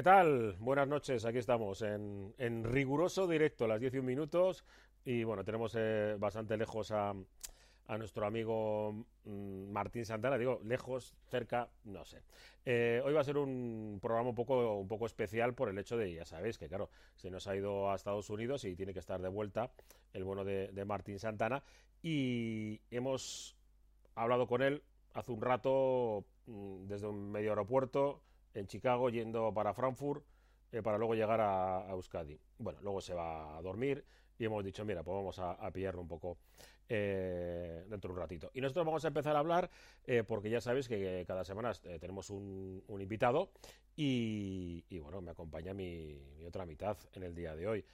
¿Qué tal? Buenas noches, aquí estamos en, en riguroso directo, las 11 minutos. Y bueno, tenemos eh, bastante lejos a, a nuestro amigo mm, Martín Santana. Digo, lejos, cerca, no sé. Eh, hoy va a ser un programa un poco, un poco especial por el hecho de, ya sabéis, que claro, se nos ha ido a Estados Unidos y tiene que estar de vuelta el bueno de, de Martín Santana. Y hemos hablado con él hace un rato mm, desde un medio aeropuerto en Chicago yendo para Frankfurt eh, para luego llegar a, a, Euskadi. Bueno, luego se va a dormir y hemos dicho, mira, pues vamos a, pillarlo un poco eh, dentro de un ratito. Y nosotros vamos a empezar a hablar eh, porque ya sabéis que cada semana tenemos un, invitado y, bueno, me acompaña mi, otra mitad en el día de hoy.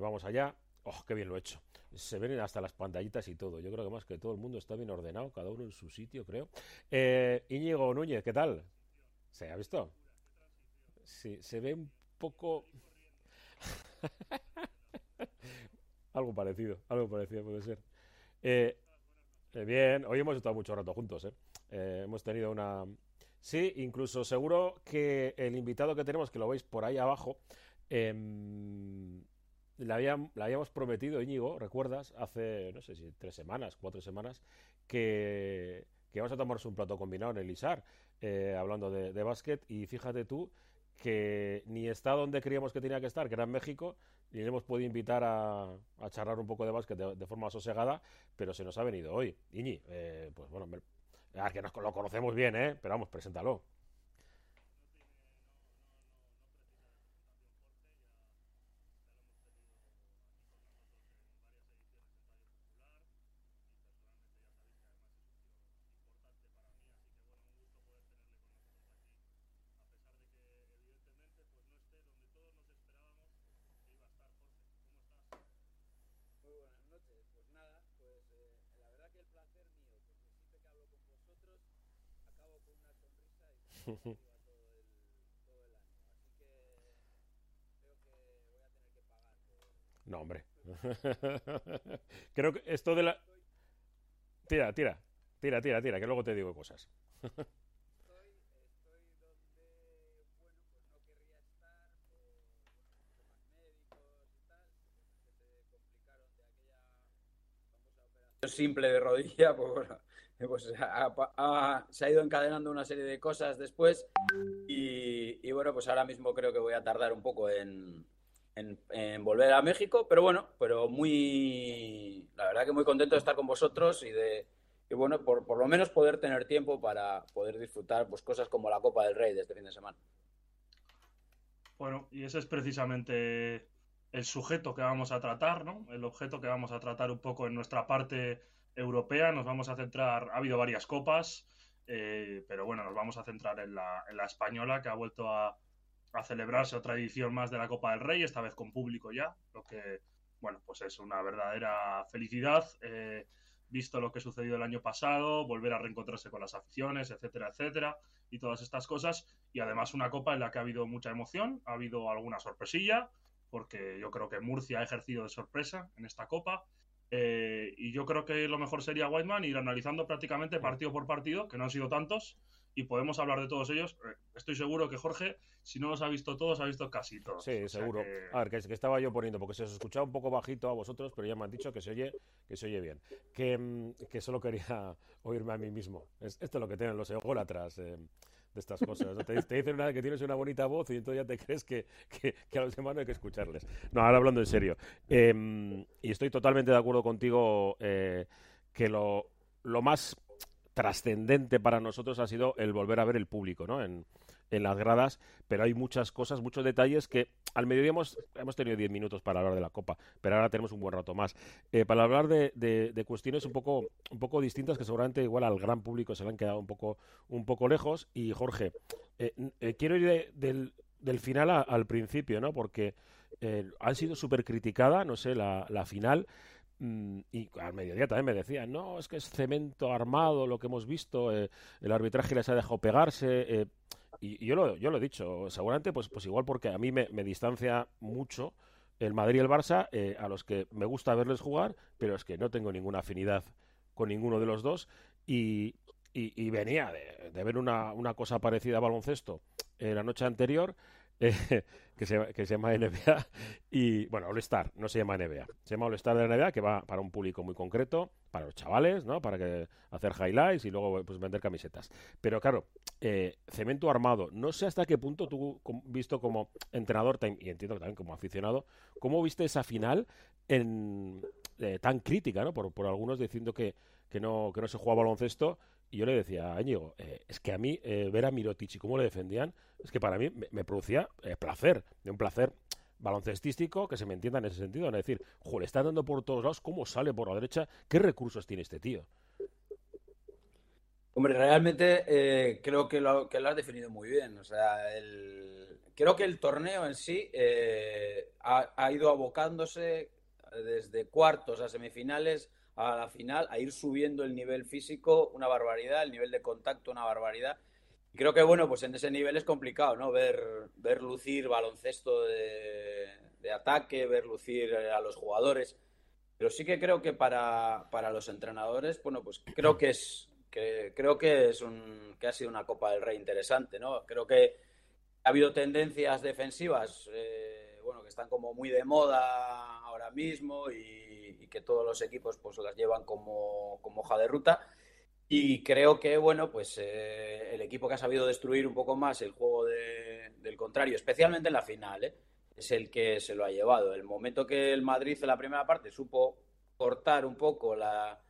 Vamos allá. Oh, qué bien lo he hecho. Se ven hasta las pantallitas y todo. Yo creo que más que todo el mundo está bien ordenado, cada uno en su sitio, creo. Íñigo Núñez, ¿qué tal? ¿Se ha visto? Sí, se ve un poco... algo parecido, algo parecido puede ser. Eh, eh, bien, hoy hemos estado mucho rato juntos, ¿eh? ¿eh? Hemos tenido una... Sí, incluso seguro que el invitado que tenemos, que lo veis por ahí abajo, eh, le, habíamos prometido, Íñigo, ¿recuerdas? Hace, no sé si tres semanas, cuatro semanas, que, que a tomarnos un plato combinado en el ISAR, eh, hablando de, de básquet, y fíjate tú que ni está donde creíamos que tenía que estar, que era en México, ni le hemos podido invitar a, a charlar un poco de básquet de, forma sosegada, pero se nos ha venido hoy. Iñi, eh, pues bueno, me, ah, que nos, lo conocemos bien, ¿eh? pero vamos, preséntalo. No, hombre. Creo que esto de la... Tira, tira, tira, tira, tira, que luego te digo cosas. simple de rodilla, bueno, pues se ha ido encadenando una serie de cosas después y, bueno, pues ahora mismo creo que voy a tardar un poco en, volver a México, pero bueno, pero muy, la verdad que muy contento de estar con vosotros y de, y bueno, por, por lo menos poder tener tiempo para poder disfrutar pues cosas como la Copa del Rey de este fin de semana. Bueno, y ese es precisamente el sujeto que vamos a tratar, ¿no? El objeto que vamos a tratar un poco en nuestra parte europea. Nos vamos a centrar, ha habido varias copas, eh, pero bueno, nos vamos a centrar en la, española que ha vuelto a, a, celebrarse otra edición más de la Copa del Rey, esta vez con público ya, lo que, bueno, pues es una verdadera felicidad. Eh, visto lo que sucedió el año pasado, volver a reencontrarse con las aficiones, etcétera, etcétera, y todas estas cosas. Y además una copa en la que ha habido mucha emoción, ha habido alguna sorpresilla, porque yo creo que Murcia ha ejercido de sorpresa en esta copa. Eh, y yo creo que lo mejor sería Whiteman ir analizando prácticamente partido por partido, que no han sido tantos, y podemos hablar de todos ellos. Eh, estoy seguro que Jorge, si no los ha visto todos, ha visto casi todos. Sí, o seguro. Que... A ver, que, que, estaba yo poniendo, porque se os escuchaba un poco bajito a vosotros, pero ya me han dicho que se oye, que se oye bien. Que, mm, que solo quería oírme a mí mismo. Es, esto es lo que tienen los ególatras. Eh, de estas cosas. Te, dicen una, que tienes una bonita voz y entonces ya te crees que, que, que, a los demás no hay que escucharles. No, ahora hablando en serio. Eh, y estoy totalmente de acuerdo contigo eh, que lo, lo más trascendente para nosotros ha sido el volver a ver el público ¿no? En, las gradas, pero hay muchas cosas, muchos detalles que al mediodía hemos, hemos tenido 10 minutos para hablar de la Copa, pero ahora tenemos un buen rato más. Eh, para hablar de, de, cuestiones un poco, un poco distintas que seguramente igual al gran público se le han quedado un poco, un poco lejos. Y Jorge, eh, eh, quiero ir de, del, del, final al principio, ¿no? porque han sido súper criticada, no sé, la, la final. Mm, y al mediodía también me decían, no, es que es cemento armado lo que hemos visto, el arbitraje les ha dejado pegarse. Y, yo, lo, yo lo he dicho, seguramente pues, pues igual porque a mí me, me distancia mucho el Madrid y el Barça, eh, a los que me gusta verles jugar, pero es que no tengo ninguna afinidad con ninguno de los dos. Y, y, venía de, de ver una, una, cosa parecida a baloncesto la noche anterior eh, que, se, que se llama NBA. Y bueno, All Star, no se llama NBA. Se llama All Star de NBA, que va para un público muy concreto, para los chavales, ¿no? Para que hacer highlights y luego pues vender camisetas. Pero claro, eh, cemento armado. No sé hasta qué punto tú, visto como entrenador y entiendo que también como aficionado, ¿cómo viste esa final en, eh, tan crítica, ¿no? Por, por algunos diciendo que, que, no, que no se jugaba baloncesto y yo le decía a Íñigo, eh, es que a mí eh, ver a Mirotic y cómo le defendían, es que para mí me, producía eh, placer, de un placer baloncestístico que se me entienda en ese sentido, es decir, joder, está dando por todos lados, cómo sale por la derecha, qué recursos tiene este tío. Hombre, realmente creo que lo, que lo has definido muy bien. O sea, el, creo que el torneo en sí ha ido abocándose desde cuartos a semifinales a la final, a ir subiendo el nivel físico una barbaridad, el nivel de contacto una barbaridad. Y creo que, bueno, pues en ese nivel es complicado, ¿no? Ver, ver lucir baloncesto de, ataque, ver lucir a los jugadores. Pero sí que creo que para, para los entrenadores, bueno, pues creo que es que creo que es un que ha sido una Copa del Rey interesante, ¿no? Creo que ha habido tendencias defensivas, eh, bueno, que están como muy de moda ahora mismo y que todos los equipos pues las llevan como, como hoja de ruta. Y creo que, bueno, pues eh, el equipo que ha sabido destruir un poco más el juego del contrario, especialmente en la final, ¿eh? es el que se lo ha llevado. El momento que el Madrid en la primera parte supo cortar un poco la,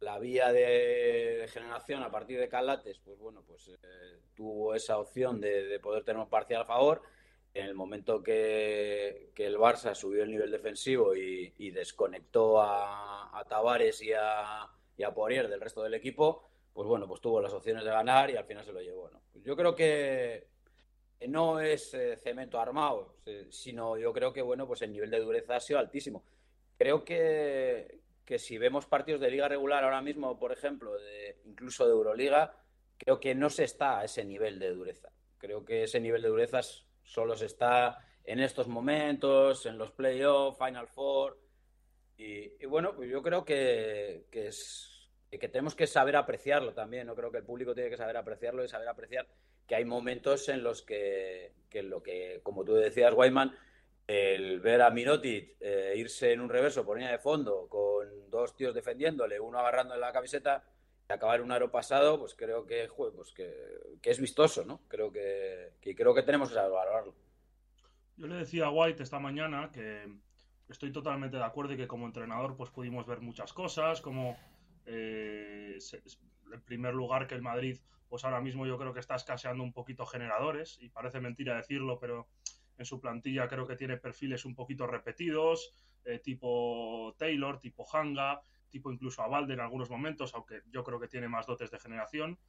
la vía de, generación a partir de Calates, pues bueno, pues eh, tuvo esa opción de, de, poder tener un parcial a favor en el momento que, el Barça subió el nivel defensivo y, desconectó a, a, Tavares y a, y Poirier del resto del equipo, pues bueno, pues tuvo las opciones de ganar y al final se lo llevó. Pues yo creo que no es eh, cemento armado, sino yo creo que bueno, pues el nivel de dureza ha sido altísimo. Creo que, que si vemos partidos de liga regular ahora mismo, por ejemplo, incluso de Euroliga, creo que no se está a ese nivel de dureza. Creo que ese nivel de dureza es solo se está en estos momentos, en los playoffs, Final Four. Y, bueno, pues yo creo que, es, que tenemos que saber apreciarlo también. No creo que el público tiene que saber apreciarlo y saber apreciar que hay momentos en los que, lo que, como tú decías, Wyman, el ver a Mirotic eh, irse en un reverso por línea de fondo con dos tíos defendiéndole, uno agarrando en la camiseta acabar un aro pasado, pues creo que, pues que, es vistoso, ¿no? Creo que, creo que tenemos que valorarlo. Yo le decía a White esta mañana que estoy totalmente de acuerdo y que como entrenador pues pudimos ver muchas cosas, como eh, en primer lugar que el Madrid pues ahora mismo yo creo que está escaseando un poquito generadores y parece mentira decirlo, pero en su plantilla creo que tiene perfiles un poquito repetidos, eh, tipo Taylor, tipo Hanga, tipo incluso a Valde en algunos momentos, aunque yo creo que tiene más dotes de generación.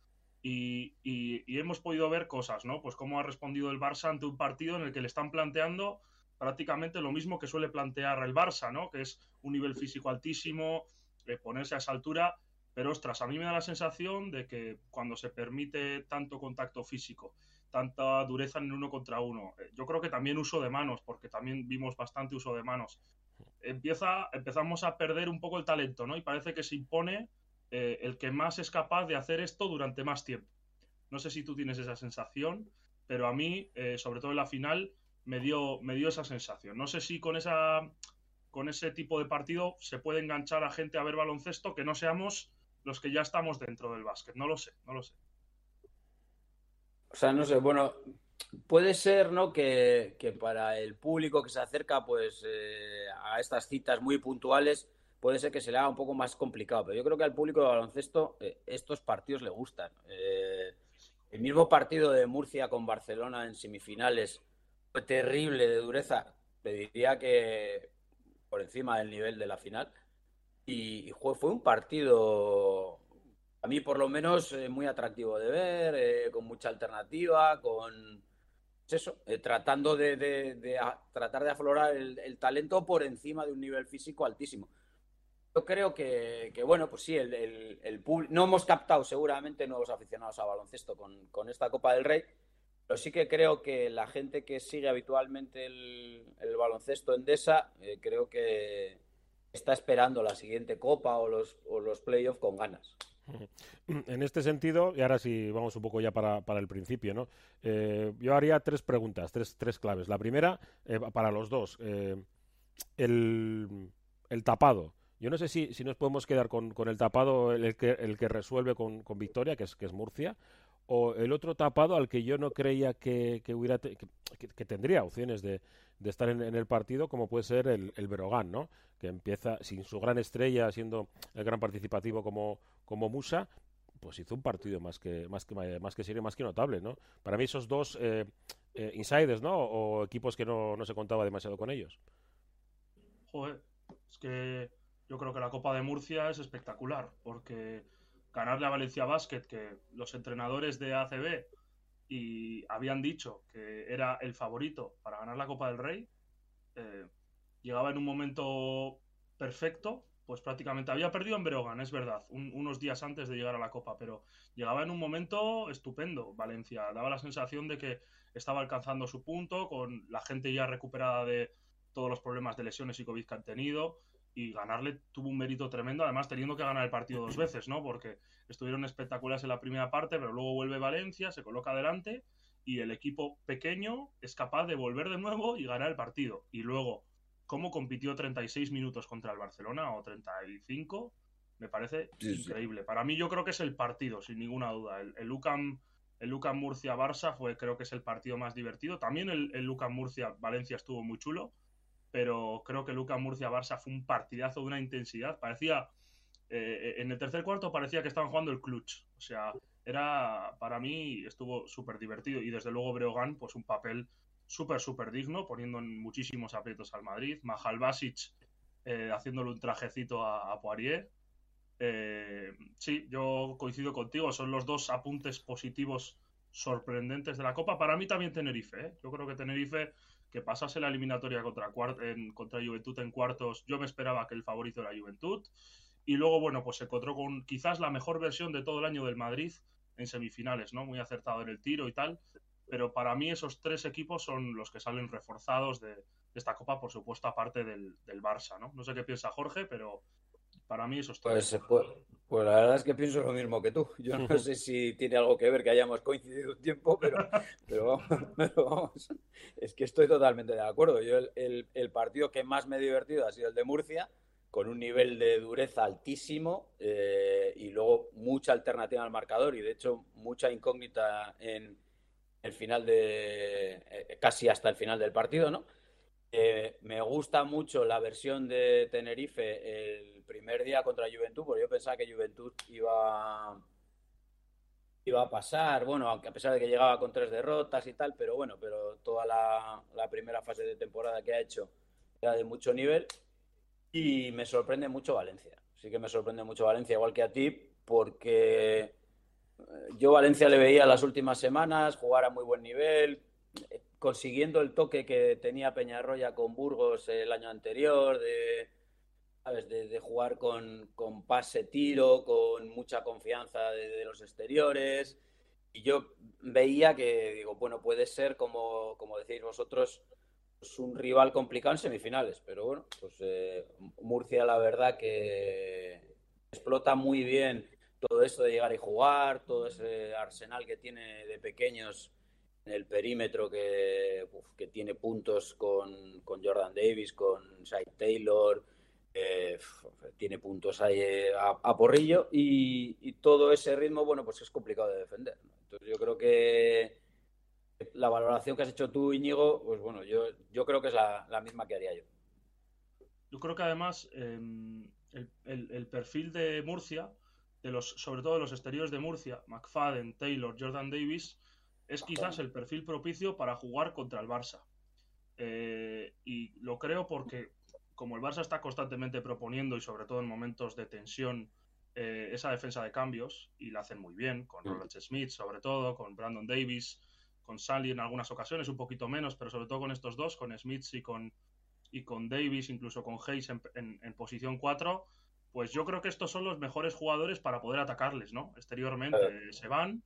Y, hemos podido ver cosas, ¿no? Pues cómo ha respondido el Barça ante un partido en el que le están planteando prácticamente lo mismo que suele plantear el Barça, ¿no? Que es un nivel físico altísimo, eh, ponerse a esa altura. Pero ostras, a mí me da la sensación de que cuando se permite tanto contacto físico, tanta dureza en uno contra uno, eh, yo creo que también uso de manos, porque también vimos bastante uso de manos empieza, empezamos a perder un poco el talento, ¿no? Y parece que se impone eh, el que más es capaz de hacer esto durante más tiempo. No sé si tú tienes esa sensación, pero a mí, eh, sobre todo en la final, me dio, me dio esa sensación. No sé si con esa con ese tipo de partido se puede enganchar a gente a ver baloncesto que no seamos los que ya estamos dentro del básquet. No lo sé, no lo sé. O sea, no sé, bueno, puede ser, ¿no? Que, para el público que se acerca, pues, eh, a estas citas muy puntuales, puede ser que se le haga un poco más complicado. Pero yo creo que al público de baloncesto eh, estos partidos le gustan. Eh, el mismo partido de Murcia con Barcelona en semifinales fue terrible de dureza. Le diría que por encima del nivel de la final. Y, fue un partido a mí por lo menos muy atractivo de ver, con mucha alternativa, con eso, eh, tratando de, tratar de aflorar el, talento por encima de un nivel físico altísimo. Yo creo que, bueno, pues sí, el, no hemos captado seguramente nuevos aficionados a baloncesto con, esta Copa del Rey, pero sí que creo que la gente que sigue habitualmente el, baloncesto en DESA, eh, creo que está esperando la siguiente Copa o los playoffs con ganas. En este sentido, y ahora sí vamos un poco ya para, para el principio, ¿no? Eh, yo haría tres preguntas, tres, tres claves. La primera, eh, para los dos, eh, el, el, tapado. Yo no sé si, si nos podemos quedar con, con el tapado, el que, el que resuelve con, con victoria, que es, que es Murcia, o el otro tapado al que yo no creía que, que hubiera que, que, tendría opciones de, de estar en, el partido, como puede ser el, el ¿no? Que empieza sin su gran estrella, siendo el gran participativo como, como Musa, pues hizo un partido más que más que más que serio, más que notable, ¿no? Para mí esos dos eh, eh, insiders, ¿no? O equipos que no, no se contaba demasiado con ellos. Joder, es que yo creo que la Copa de Murcia es espectacular, porque ganarle a Valencia Basket, que los entrenadores de ACB y habían dicho que era el favorito para ganar la Copa del Rey, eh, llegaba en un momento perfecto pues prácticamente había perdido en Breogán, es verdad, un, unos días antes de llegar a la Copa, pero llegaba en un momento estupendo Valencia. Daba la sensación de que estaba alcanzando su punto, con la gente ya recuperada de todos los problemas de lesiones y COVID que han tenido, y ganarle tuvo un mérito tremendo, además teniendo que ganar el partido dos veces, ¿no? Porque estuvieron espectaculares en la primera parte, pero luego vuelve Valencia, se coloca adelante, y el equipo pequeño es capaz de volver de nuevo y ganar el partido. Y luego cómo compitió 36 minutos contra el Barcelona o 35, me parece sí, increíble. Para mí yo creo que es el partido, sin ninguna duda. El, el UCAM, el UCAM Murcia-Barça fue creo que es el partido más divertido. También el, el UCAM Murcia-Valencia estuvo muy chulo, pero creo que el UCAM Murcia-Barça fue un partidazo de una intensidad. Parecía, eh, en el tercer cuarto parecía que estaban jugando el clutch. O sea, era, para mí estuvo súper divertido. Y desde luego Breogán, pues un papel súper, súper digno, poniendo en muchísimos aprietos al Madrid. Mahal Basic eh, haciéndole un trajecito a, a Poirier. Eh, sí, yo coincido contigo, son los dos apuntes positivos sorprendentes de la Copa. Para mí también Tenerife. Yo creo que Tenerife, que pasase la eliminatoria contra, en, contra Juventud en cuartos, yo me esperaba que el favorito era Juventud. Y luego, bueno, pues se encontró con quizás la mejor versión de todo el año del Madrid en semifinales, ¿no? Muy acertado en el tiro y tal pero para mí esos tres equipos son los que salen reforzados de, esta Copa, por supuesto, aparte del, del, Barça, ¿no? No sé qué piensa Jorge, pero para mí esos tres. Pues, pues, la verdad es que pienso lo mismo que tú. Yo no sé si tiene algo que ver que hayamos coincidido un tiempo, pero, pero, vamos, pero vamos, es que estoy totalmente de acuerdo. Yo el, el, el, partido que más me he divertido ha sido el de Murcia, con un nivel de dureza altísimo eh, y luego mucha alternativa al marcador y de hecho mucha incógnita en el final de. Eh, casi hasta el final del partido, ¿no? Eh, me gusta mucho la versión de Tenerife el primer día contra Juventud, porque yo pensaba que Juventud iba. iba a pasar, bueno, aunque a pesar de que llegaba con tres derrotas y tal, pero bueno, pero toda la, la primera fase de temporada que ha hecho era de mucho nivel. Y me sorprende mucho Valencia. Sí que me sorprende mucho Valencia, igual que a ti, porque yo Valencia le veía las últimas semanas jugar a muy buen nivel, consiguiendo el toque que tenía Peñarroya con Burgos el año anterior, de, ¿sabes? de, de jugar con, con, pase tiro, con mucha confianza de, los exteriores. Y yo veía que, digo, bueno, puede ser, como, como decís vosotros, pues un rival complicado en semifinales. Pero bueno, pues eh, Murcia la verdad que explota muy bien todo esto de llegar y jugar, todo ese arsenal que tiene de pequeños el perímetro que, que tiene puntos con, con, Jordan Davis, con Cy Taylor, eh, tiene puntos ahí eh, a, porrillo y, y, todo ese ritmo, bueno, pues es complicado de defender. Entonces yo creo que la valoración que has hecho tú, Íñigo, pues bueno, yo, yo creo que es la, la misma que haría yo. Yo creo que además eh, el, el, el perfil de Murcia de los, sobre todo de los exteriores de Murcia, McFadden, Taylor, Jordan Davis, es quizás el perfil propicio para jugar contra el Barça. Eh, y lo creo porque como el Barça está constantemente proponiendo y sobre todo en momentos de tensión eh, esa defensa de cambios y la hacen muy bien, con Robert Smith sobre todo, con Brandon Davis, con Sally en algunas ocasiones, un poquito menos, pero sobre todo con estos dos, con Smith y con, y con Davis, incluso con Hayes en, en, en posición 4, pues yo creo que estos son los mejores jugadores para poder atacarles, ¿no? Exteriormente se van.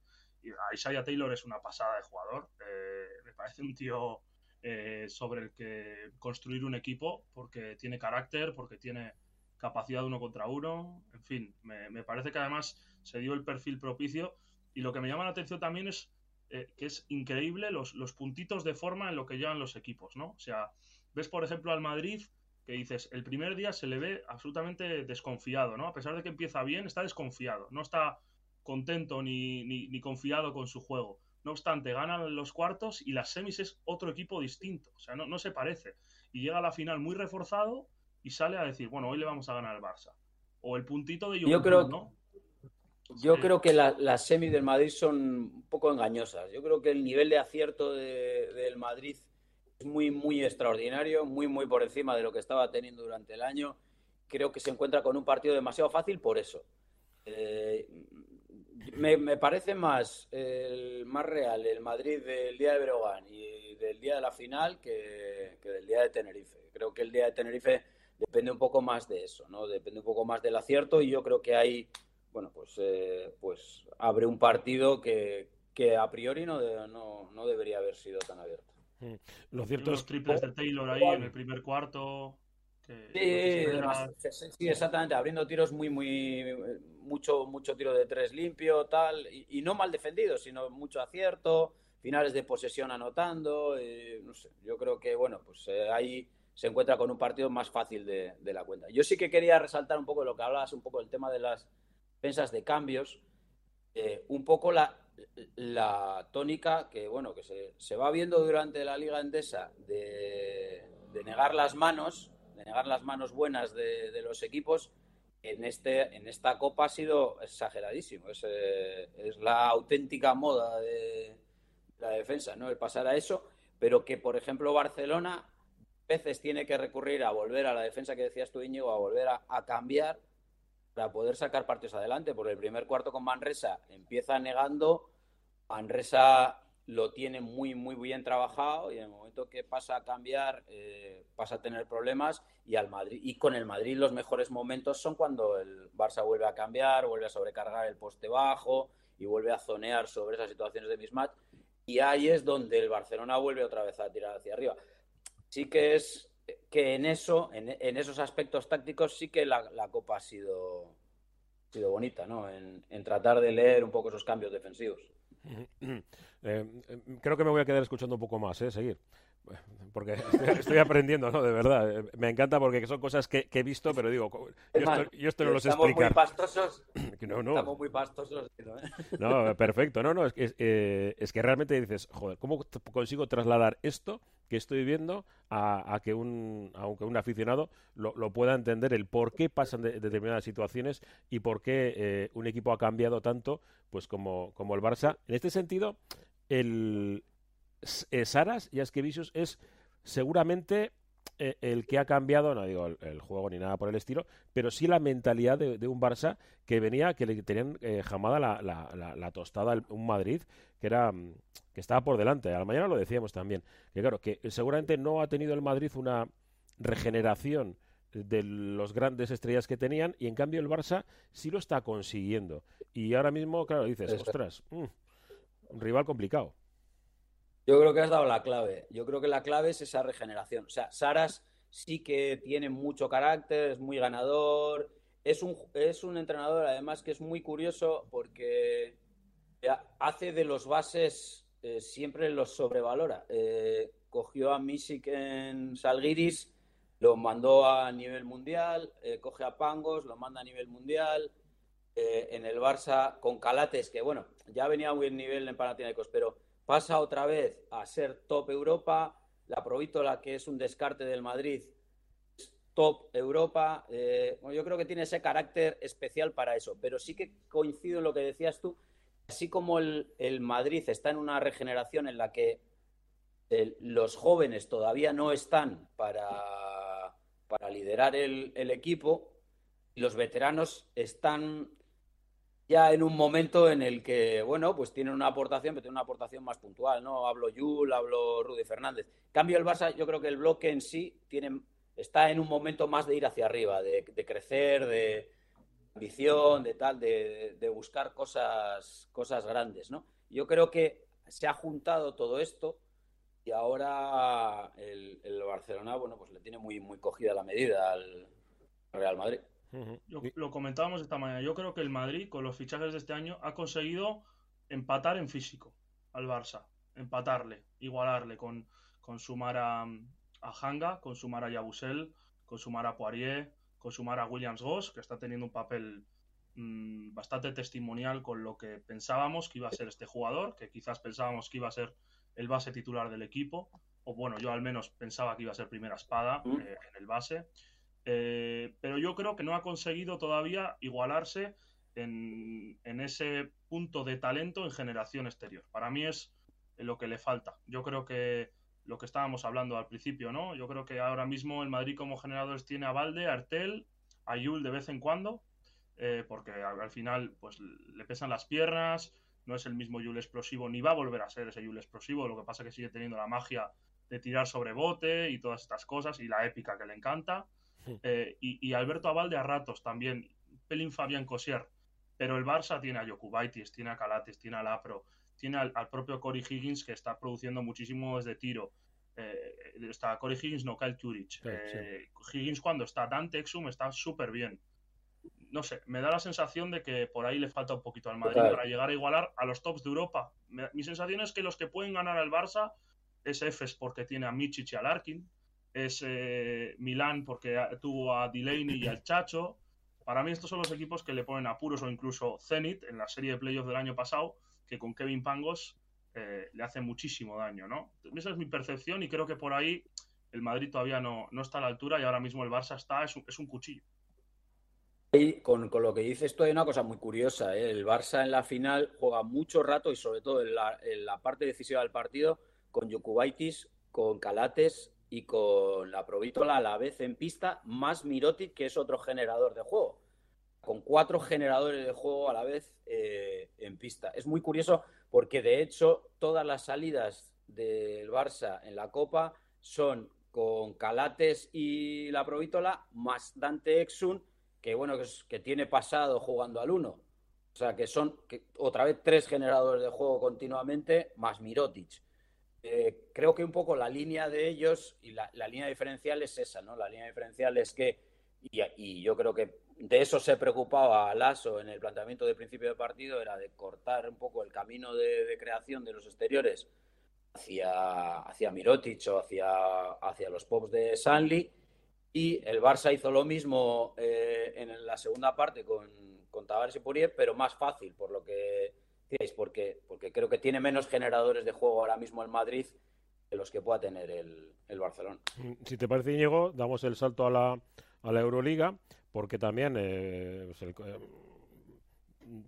Isaiah Taylor es una pasada de jugador. Eh, me parece un tío eh, sobre el que construir un equipo porque tiene carácter, porque tiene capacidad de uno contra uno, en fin, me, parece que además se dio el perfil propicio y lo que me llama la atención también es eh, que es increíble los, los puntitos de forma en lo que llevan los equipos, ¿no? O sea, ves por ejemplo al Madrid que dices, el primer día se le ve absolutamente desconfiado, ¿no? A pesar de que empieza bien, está desconfiado, no está contento ni, ni, confiado con su juego. No obstante, ganan los cuartos y las semis es otro equipo distinto, o sea, no, no se parece. Y llega a la final muy reforzado y sale a decir, bueno, hoy le vamos a ganar al Barça. O el puntito de Yo creo, ¿no? Yo creo que las semis del Madrid son un poco engañosas. Yo creo que el nivel de acierto del Madrid es muy, muy extraordinario, muy, muy por encima de lo que estaba teniendo durante el año. Creo que se encuentra con un partido demasiado fácil por eso. Eh, me, parece más, el, más real el Madrid del día de Breogán y del día de la final que, del día de Tenerife. Creo que el día de Tenerife depende un poco más de eso, ¿no? Depende un poco más del acierto y yo creo que ahí, bueno, pues, eh, pues abre un partido que, que a priori no, no, no debería haber sido tan abierto. Mm. Lo cierto Los triples de Taylor ahí en el primer cuarto. Sí, exactamente, abriendo tiros muy, muy, mucho, mucho tiro de tres limpio, tal, y, no mal defendido, sino mucho acierto, finales de posesión anotando, eh, no sé, yo creo que, bueno, pues eh, ahí se encuentra con un partido más fácil de, la cuenta. Yo sí que quería resaltar un poco lo que hablabas, un poco del tema de las defensas de cambios, eh, un poco la, la tónica que, bueno, que se, va viendo durante la Liga Endesa de, negar las manos, de negar las manos buenas de, los equipos, en, este, en esta Copa ha sido exageradísimo. Es, eh, es la auténtica moda de la defensa, ¿no? El pasar a eso, pero que, por ejemplo, Barcelona veces tiene que recurrir a volver a la defensa que decías tú, Íñigo, a volver a cambiar para poder sacar partidos adelante, porque el primer cuarto con Manresa empieza negando, Manresa lo tiene muy, muy bien trabajado y en el momento que pasa a cambiar, eh, pasa a tener problemas y, al Madrid, y con el Madrid los mejores momentos son cuando el Barça vuelve a cambiar, vuelve a sobrecargar el poste bajo y vuelve a zonear sobre esas situaciones de mismatch y ahí es donde el Barcelona vuelve otra vez a tirar hacia arriba. Sí que es que en eso, en, esos aspectos tácticos, sí que la, Copa ha sido, sido bonita, ¿no? En, tratar de leer un poco esos cambios defensivos. Eh, creo que me voy a quedar escuchando un poco más, ¿eh? Seguir porque estoy, aprendiendo, ¿no? De verdad. Me encanta porque son cosas que, he visto, pero digo, yo esto, no lo sé explicar. Estamos muy pastosos. no, no. Estamos muy pastosos. No, perfecto. No, no, es que, eh, es que realmente dices, joder, ¿cómo consigo trasladar esto que estoy viendo a, que un, aunque un aficionado lo, pueda entender el por qué pasan determinadas situaciones y por qué eh, un equipo ha cambiado tanto pues como, como el Barça. En este sentido, el, eh, Saras y Askevicius es seguramente eh, el que ha cambiado, no digo el, juego ni nada por el estilo, pero sí la mentalidad de, un Barça que venía, que le tenían eh, jamada la, la, la, tostada un Madrid que era mm, que estaba por delante. A la mañana lo decíamos también, que claro, que seguramente no ha tenido el Madrid una regeneración de los grandes estrellas que tenían y en cambio el Barça sí lo está consiguiendo. Y ahora mismo, claro, dices, ostras, mm, un rival complicado. Yo creo que has dado la clave. Yo creo que la clave es esa regeneración. O sea, Saras sí que tiene mucho carácter, es muy ganador. Es un, es un entrenador, además, que es muy curioso porque hace de los bases eh, siempre los sobrevalora. Eh, cogió a Misik en Salguiris, lo mandó a nivel mundial, eh, coge a Pangos, lo manda a nivel mundial. en el Barça con Calates, que bueno, ya venía a buen nivel en Panathinaikos, pero pasa otra vez a ser top Europa. La Provítola, que es un descarte del Madrid, top Europa. Eh, yo creo que tiene ese carácter especial para eso. Pero sí que coincido en lo que decías tú. Así como el, Madrid está en una regeneración en la que los jóvenes todavía no están para, para liderar el, el equipo, los veteranos están ya en un momento en el que, bueno, pues tienen una aportación, pero tienen una aportación más puntual, ¿no? Hablo Yul, hablo Rudy Fernández. cambio el Barça, yo creo que el bloque en sí tiene, está en un momento más de ir hacia arriba, de, crecer, de ambición, de tal, de, buscar cosas, cosas grandes, ¿no? Yo creo que se ha juntado todo esto y ahora el, Barcelona, bueno, pues le tiene muy, muy cogida la medida al, Real Madrid. Lo comentábamos esta mañana. Yo creo que el Madrid, con los fichajes de este año, ha conseguido empatar en físico al Barça. Empatarle, igualarle con, con sumar a, a Hanga, con sumar a Yabusel, con sumar a Poirier, con sumar a Williams Goss, que está teniendo un papel mmm, bastante testimonial con lo que pensábamos que iba a ser este jugador, que quizás pensábamos que iba a ser el base titular del equipo, o bueno, yo al menos pensaba que iba a ser primera espada mm. eh, en el base, eh, pero yo creo que no ha conseguido todavía igualarse en, ese punto de talento en generación exterior. Para mí es lo que le falta. Yo creo que lo que estábamos hablando al principio, ¿no? Yo creo que ahora mismo el Madrid como generadores tiene a Valde, a Artel, a Yul de vez en cuando, eh, porque al, final pues le pesan las piernas, no es el mismo Yul explosivo, ni va a volver a ser ese Yul explosivo, lo que pasa es que sigue teniendo la magia de tirar sobre bote y todas estas cosas y la épica que le encanta. Eh, y, Alberto Avalde a ratos también, pelín Fabián Cosier, pero el Barça tiene a Jokubaitis, tiene a Calates, tiene a Lapro, tiene al, propio Corey Higgins que está produciendo muchísimo desde tiro. Eh, está Corey Higgins, no Kyle Turich. Eh, Higgins cuando está Dante Exum está súper bien. No sé, me da la sensación de que por ahí le falta un poquito al Madrid para llegar a igualar a los tops de Europa. mi sensación es que los que pueden ganar al Barça es Efes porque tiene a Michic y a Larkin, es eh, Milán porque tuvo a Delaney y al Chacho. Para mí estos son los equipos que le ponen apuros o incluso Zenit en la serie de playoffs del año pasado que con Kevin Pangos eh, le hace muchísimo daño, ¿no? Esa es mi percepción y creo que por ahí el Madrid todavía no, no está a la altura y ahora mismo el Barça está, es un, es un cuchillo. Y con, con, lo que dices, esto hay una cosa muy curiosa. ¿eh? El Barça en la final juega mucho rato y sobre todo en la, en la parte decisiva del partido con Jokubaitis, con Calates y con la Provítola a la vez en pista, más Mirotic, que es otro generador de juego con cuatro generadores de juego a la vez eh, en pista. Es muy curioso porque de hecho todas las salidas del Barça en la Copa son con Calates y la Provítola más Dante Exun, que bueno, que, tiene pasado jugando al uno. O sea, que son otra vez tres generadores de juego continuamente, más Mirotic. Eh, creo que un poco la línea de ellos y la, línea diferencial es esa, ¿no? La línea diferencial es que, y yo creo que de eso se preocupaba Lasso en el planteamiento de principio de partido, era de cortar un poco el camino de, creación de los exteriores hacia, hacia Mirotic o hacia, hacia los pops de Sanli. Y el Barça hizo lo mismo eh, en la segunda parte con, con Tavares y Purier, pero más fácil, por lo que porque, porque creo que tiene menos generadores de juego ahora mismo el Madrid que los que pueda tener el, el Barcelona. Si te parece, Diego, damos el salto a la, a la Euroliga porque también eh, pues eh,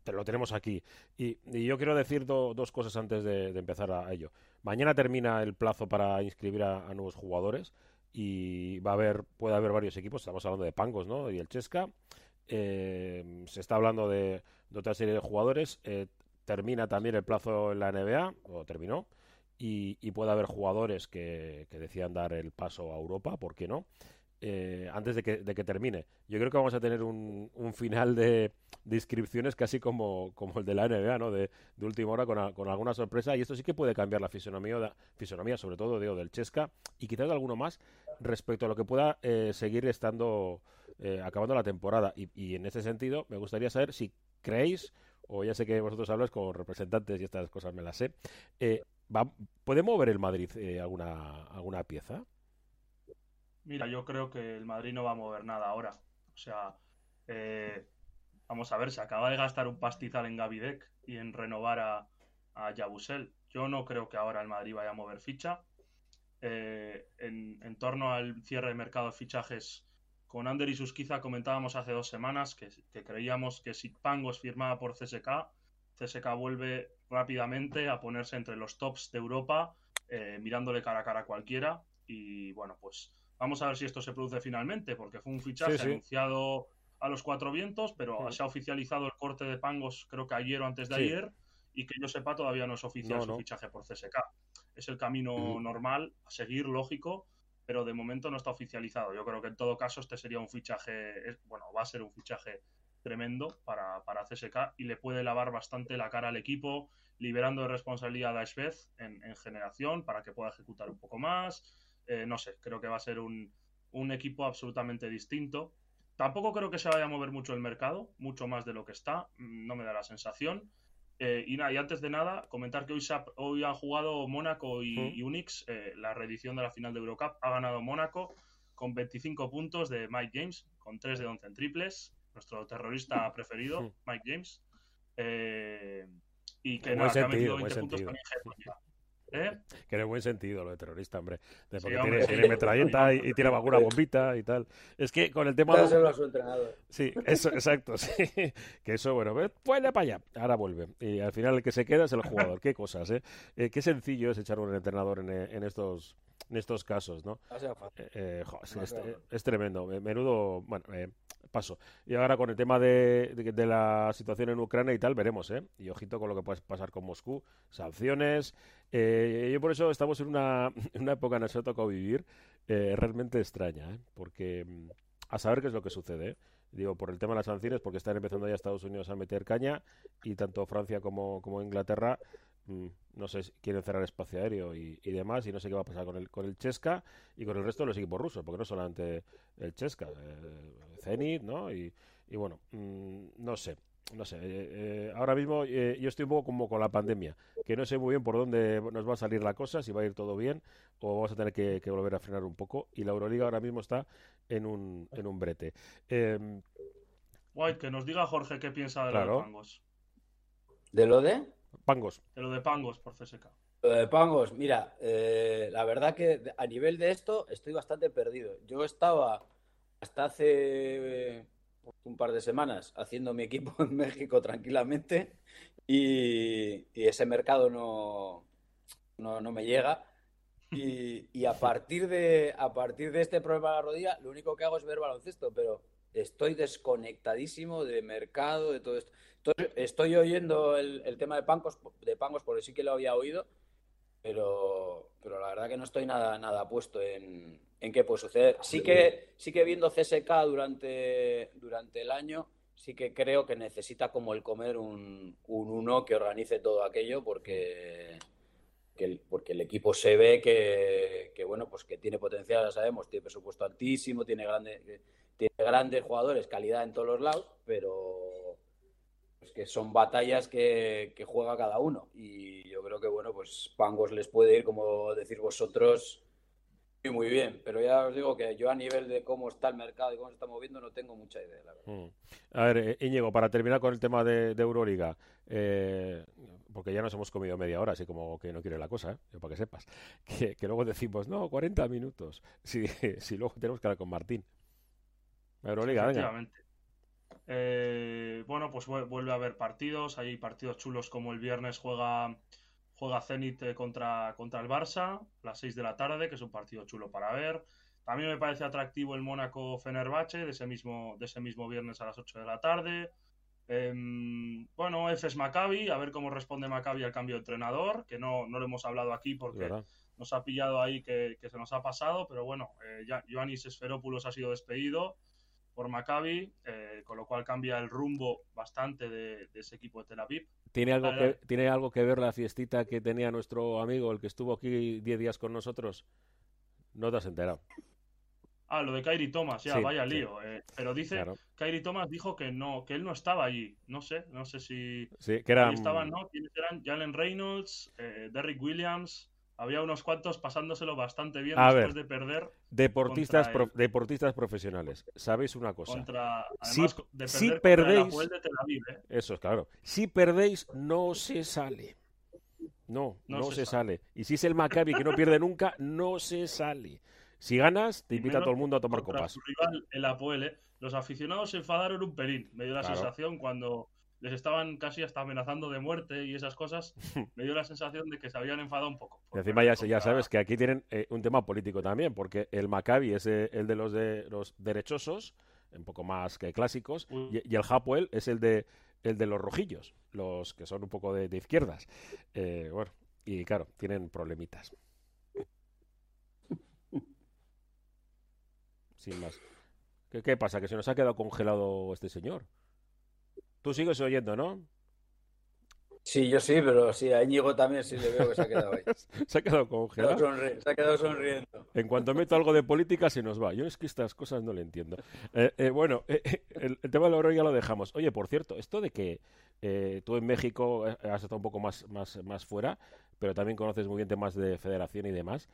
te lo tenemos aquí. Y, yo quiero decir dos cosas antes de, empezar a, ello. Mañana termina el plazo para inscribir a, nuevos jugadores y va a haber, puede haber varios equipos. Estamos hablando de Pangos, ¿no? Y el Chesca. Eh, se está hablando de, otra serie de jugadores. Termina también el plazo en la NBA, o terminó. Y, puede haber jugadores que, que decían dar el paso a Europa, ¿por qué no? Eh, antes de que, termine. Yo creo que vamos a tener un, final de, inscripciones casi como, el de la NBA, ¿no? De, última hora con, alguna sorpresa. Y esto sí que puede cambiar la fisonomía, fisonomía sobre todo digo, del Chesca y quizás de alguno más respecto a lo que pueda eh, seguir estando eh, acabando la temporada. Y, en ese sentido, me gustaría saber si creéis, o ya sé que vosotros habláis con representantes y estas cosas me las sé, ¿puede mover el Madrid alguna, alguna pieza? Mira, yo creo que el Madrid no va a mover nada ahora. O sea, eh, vamos a ver, se acaba de gastar un pastizal en Gavidec y en renovar a, a Yabusel. Yo no creo que ahora el Madrid vaya a mover ficha. Eh, en, torno al cierre de mercado de fichajes con Ander y Susquiza comentábamos hace dos semanas que, creíamos que si Pangos firmaba por CSK, CSK vuelve rápidamente a ponerse entre los tops de Europa, eh, mirándole cara a cara a cualquiera. Y bueno, pues Vamos a ver si esto se produce finalmente, porque fue un fichaje anunciado a los cuatro vientos, pero se ha oficializado el corte de Pangos creo que ayer o antes de ayer, y que yo sepa todavía no es oficial su fichaje por CSK. Es el camino normal a seguir, lógico, pero de momento no está oficializado. Yo creo que en todo caso este sería un fichaje, bueno, va a ser un fichaje tremendo para, para CSK y le puede lavar bastante la cara al equipo, liberando de responsabilidad a Svez en, en generación para que pueda ejecutar un poco más, eh, no sé, creo que va a ser un, equipo absolutamente distinto. tampoco creo que se vaya a mover mucho el mercado, mucho más de lo que está, mm, no me da la sensación. Eh, y, nada, y antes de nada, comentar que hoy, se ha, hoy han jugado Mónaco y, Unix, eh, la reedición de la final de Eurocup. Ha ganado Mónaco con 25 puntos de Mike James, con 3 de 11 en triples, nuestro terrorista preferido, Mike James. Eh, y que, nada, que ha metido 20 puntos con ¿Eh? Que en el buen sentido lo de terrorista, hombre. porque tiene, metralleta y, tiene alguna bombita y tal. Es que con el tema. De... Sí, eso, exacto. Sí. Que eso, bueno, pues para allá. Ahora vuelve. Y al final el que se queda es el jugador. Qué cosas, ¿eh? eh qué sencillo es echar un entrenador en, en estos en estos casos, ¿no? Eh, eh, es, tremendo. Menudo, bueno, eh, paso. Y ahora con el tema de, de, la situación en Ucrania y tal, veremos, ¿eh? Y ojito con lo que puede pasar con Moscú, sanciones. Eh, yo por eso estamos en una, en una época en la que nos ha tocado vivir realmente extraña, ¿eh? Porque mm, a saber qué es lo que sucede, Digo, por el tema de las sanciones, porque están empezando ya Estados Unidos a meter caña y tanto Francia como, como Inglaterra no sé, si quieren cerrar espacio aéreo y, demás, y no sé qué va a pasar con el, con el Chesca y con el resto de los equipos rusos, porque no solamente el Chesca, eh, Zenit, ¿no? Y, bueno, mm, no sé, no sé. Eh, eh, ahora mismo yo estoy un poco como con la pandemia, que no sé muy bien por dónde nos va a salir la cosa, si va a ir todo bien o vamos a tener que, volver a frenar un poco. Y la Euroliga ahora mismo está en un, en un brete. Em, White, que nos diga Jorge qué piensa de los pangos. ¿De lo de? Pangos. De lo de Pangos por CSK. Lo de Pangos, mira, eh, la verdad que a nivel de esto estoy bastante perdido. Yo estaba hasta hace un par de semanas haciendo mi equipo en México tranquilamente y, ese mercado no, no, me llega. Y, y, a partir de a partir de este problema de la rodilla, lo único que hago es ver baloncesto, pero estoy desconectadísimo de mercado, de todo esto. Estoy, oyendo el, tema de Pangos, de Pangos porque sí que lo había oído, pero, pero la verdad que no estoy nada, nada puesto en, en qué puede suceder. Sí que, sí que viendo CSK durante, durante el año, sí que creo que necesita como el comer un, un uno que organice todo aquello porque, porque el equipo se ve que, que, bueno, pues que tiene potencial, ya sabemos, tiene presupuesto altísimo, tiene grandes, tiene grandes jugadores, calidad en todos los lados, pero pues que son batallas que, juega cada uno. Y yo creo que, bueno, pues Pangos les puede ir, como decir vosotros, muy, muy bien. Pero ya os digo que yo a nivel de cómo está el mercado y cómo se está moviendo no tengo mucha idea, la verdad. Mm. A ver, eh, Íñigo, para terminar con el tema de, Euroliga, eh, porque ya nos hemos comido media hora, así como que no quiere la cosa, ¿eh? para que sepas. Que, luego decimos, no, 40 minutos. Si, si luego tenemos que hablar con Martín. Euroliga, venga. Eh, bueno, pues vuelve a haber partidos. Hay partidos chulos como el viernes juega, juega Zenit eh, contra, contra el Barça, a las 6 de la tarde, que es un partido chulo para ver. También me parece atractivo el Mónaco Fenerbahce de ese mismo, de ese mismo viernes a las 8 de la tarde. Em, bueno, es Maccabi, a ver cómo responde Maccabi al cambio de entrenador, que no, no lo hemos hablado aquí porque nos ha pillado ahí que, se nos ha pasado, pero bueno, eh, ya, Ioannis Esferopoulos ha sido despedido por Maccabi, eh, con lo cual cambia el rumbo bastante de, ese equipo de Tel Aviv. ¿Tiene algo, que, ¿Tiene algo que ver la fiestita que tenía nuestro amigo, el que estuvo aquí 10 días con nosotros? No te has enterado. Ah, lo de Kairi Thomas, ya, vaya lío. Eh, pero dice, Kairi Thomas dijo que no, que él no estaba allí. No sé, no sé si. Sí, que eran. Estaban, ¿no? Eran Jalen Reynolds, eh, Derrick Williams, había unos cuantos pasándolo bastante bien después de perder. Deportistas, deportistas profesionales, sabéis una cosa. Contra, si, perdéis, ¿eh? eso es claro. Si perdéis, no se sale. No, no, se, sale. Y si es el Maccabi que no pierde nunca, no se sale. Si ganas, te invita a todo el mundo a tomar copas. Rival, el Apoel, ¿eh? los aficionados se enfadaron un pelín. Me dio la sensación cuando les estaban casi hasta amenazando de muerte y esas cosas, me dio la sensación de que se habían enfadado un poco. Y encima ya, ya sabes que aquí tienen eh, un tema político también, porque el Maccabi es eh, el de los, de los derechosos, un poco más que clásicos, y, el Hapoel es el de, el de los rojillos, los que son un poco de, izquierdas. Eh, bueno, y claro, tienen problemitas. Sin más. ¿Qué, ¿Qué pasa? ¿Que se nos ha quedado congelado este señor? Tú sigues oyendo, ¿no? Sí, yo sí, pero sí, a Íñigo también sí le veo que se ha quedado ahí. se ha quedado congelado. se ha quedado sonriendo. En cuanto meto algo de política, se nos va. Yo es que estas cosas no le entiendo. Eh, eh, bueno, eh, el, el tema del oro ya lo dejamos. Oye, por cierto, esto de que tú en México has estado un poco más, más, más fuera, pero también conoces muy bien temas de federación y demás.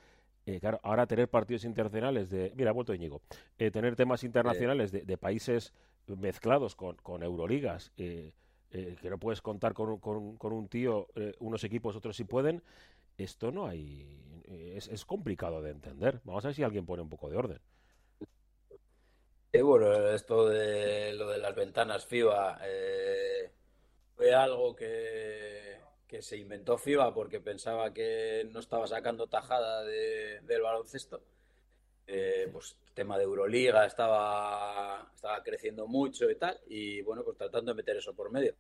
Eh, claro, ahora tener partidos internacionales de... Mira, ha vuelto Íñigo. Eh, tener temas internacionales de, de países mezclados con, con Euroligas, eh, eh, que no puedes contar con, con, con un tío, eh, unos equipos, otros sí pueden, esto no hay. Es, es complicado de entender. Vamos a ver si alguien pone un poco de orden. Bueno, esto de lo de las ventanas FIBA fue algo que, que se inventó FIBA porque pensaba que no estaba sacando tajada de- del baloncesto. Eh, pues tema de Euroliga estaba, estaba creciendo mucho y tal, y bueno, pues tratando de meter eso por medio.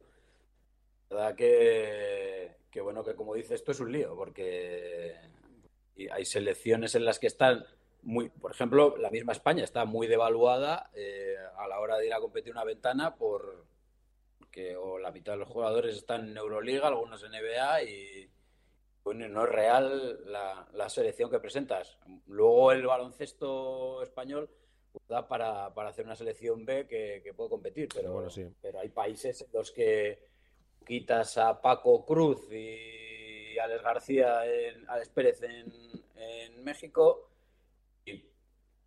La verdad que, que bueno, que como dice, esto es un lío, porque hay selecciones en las que están muy, por ejemplo, la misma España está muy devaluada eh, a la hora de ir a competir una ventana por que la mitad de los jugadores están en Euroliga, algunos en NBA y no es real la, la selección que presentas. Luego el baloncesto español pues, da para, para hacer una selección B que, que puede competir, pero, Bueno, sí. pero hay países en los que quitas a Paco Cruz y Alex García, en, Alex Pérez en, en México, y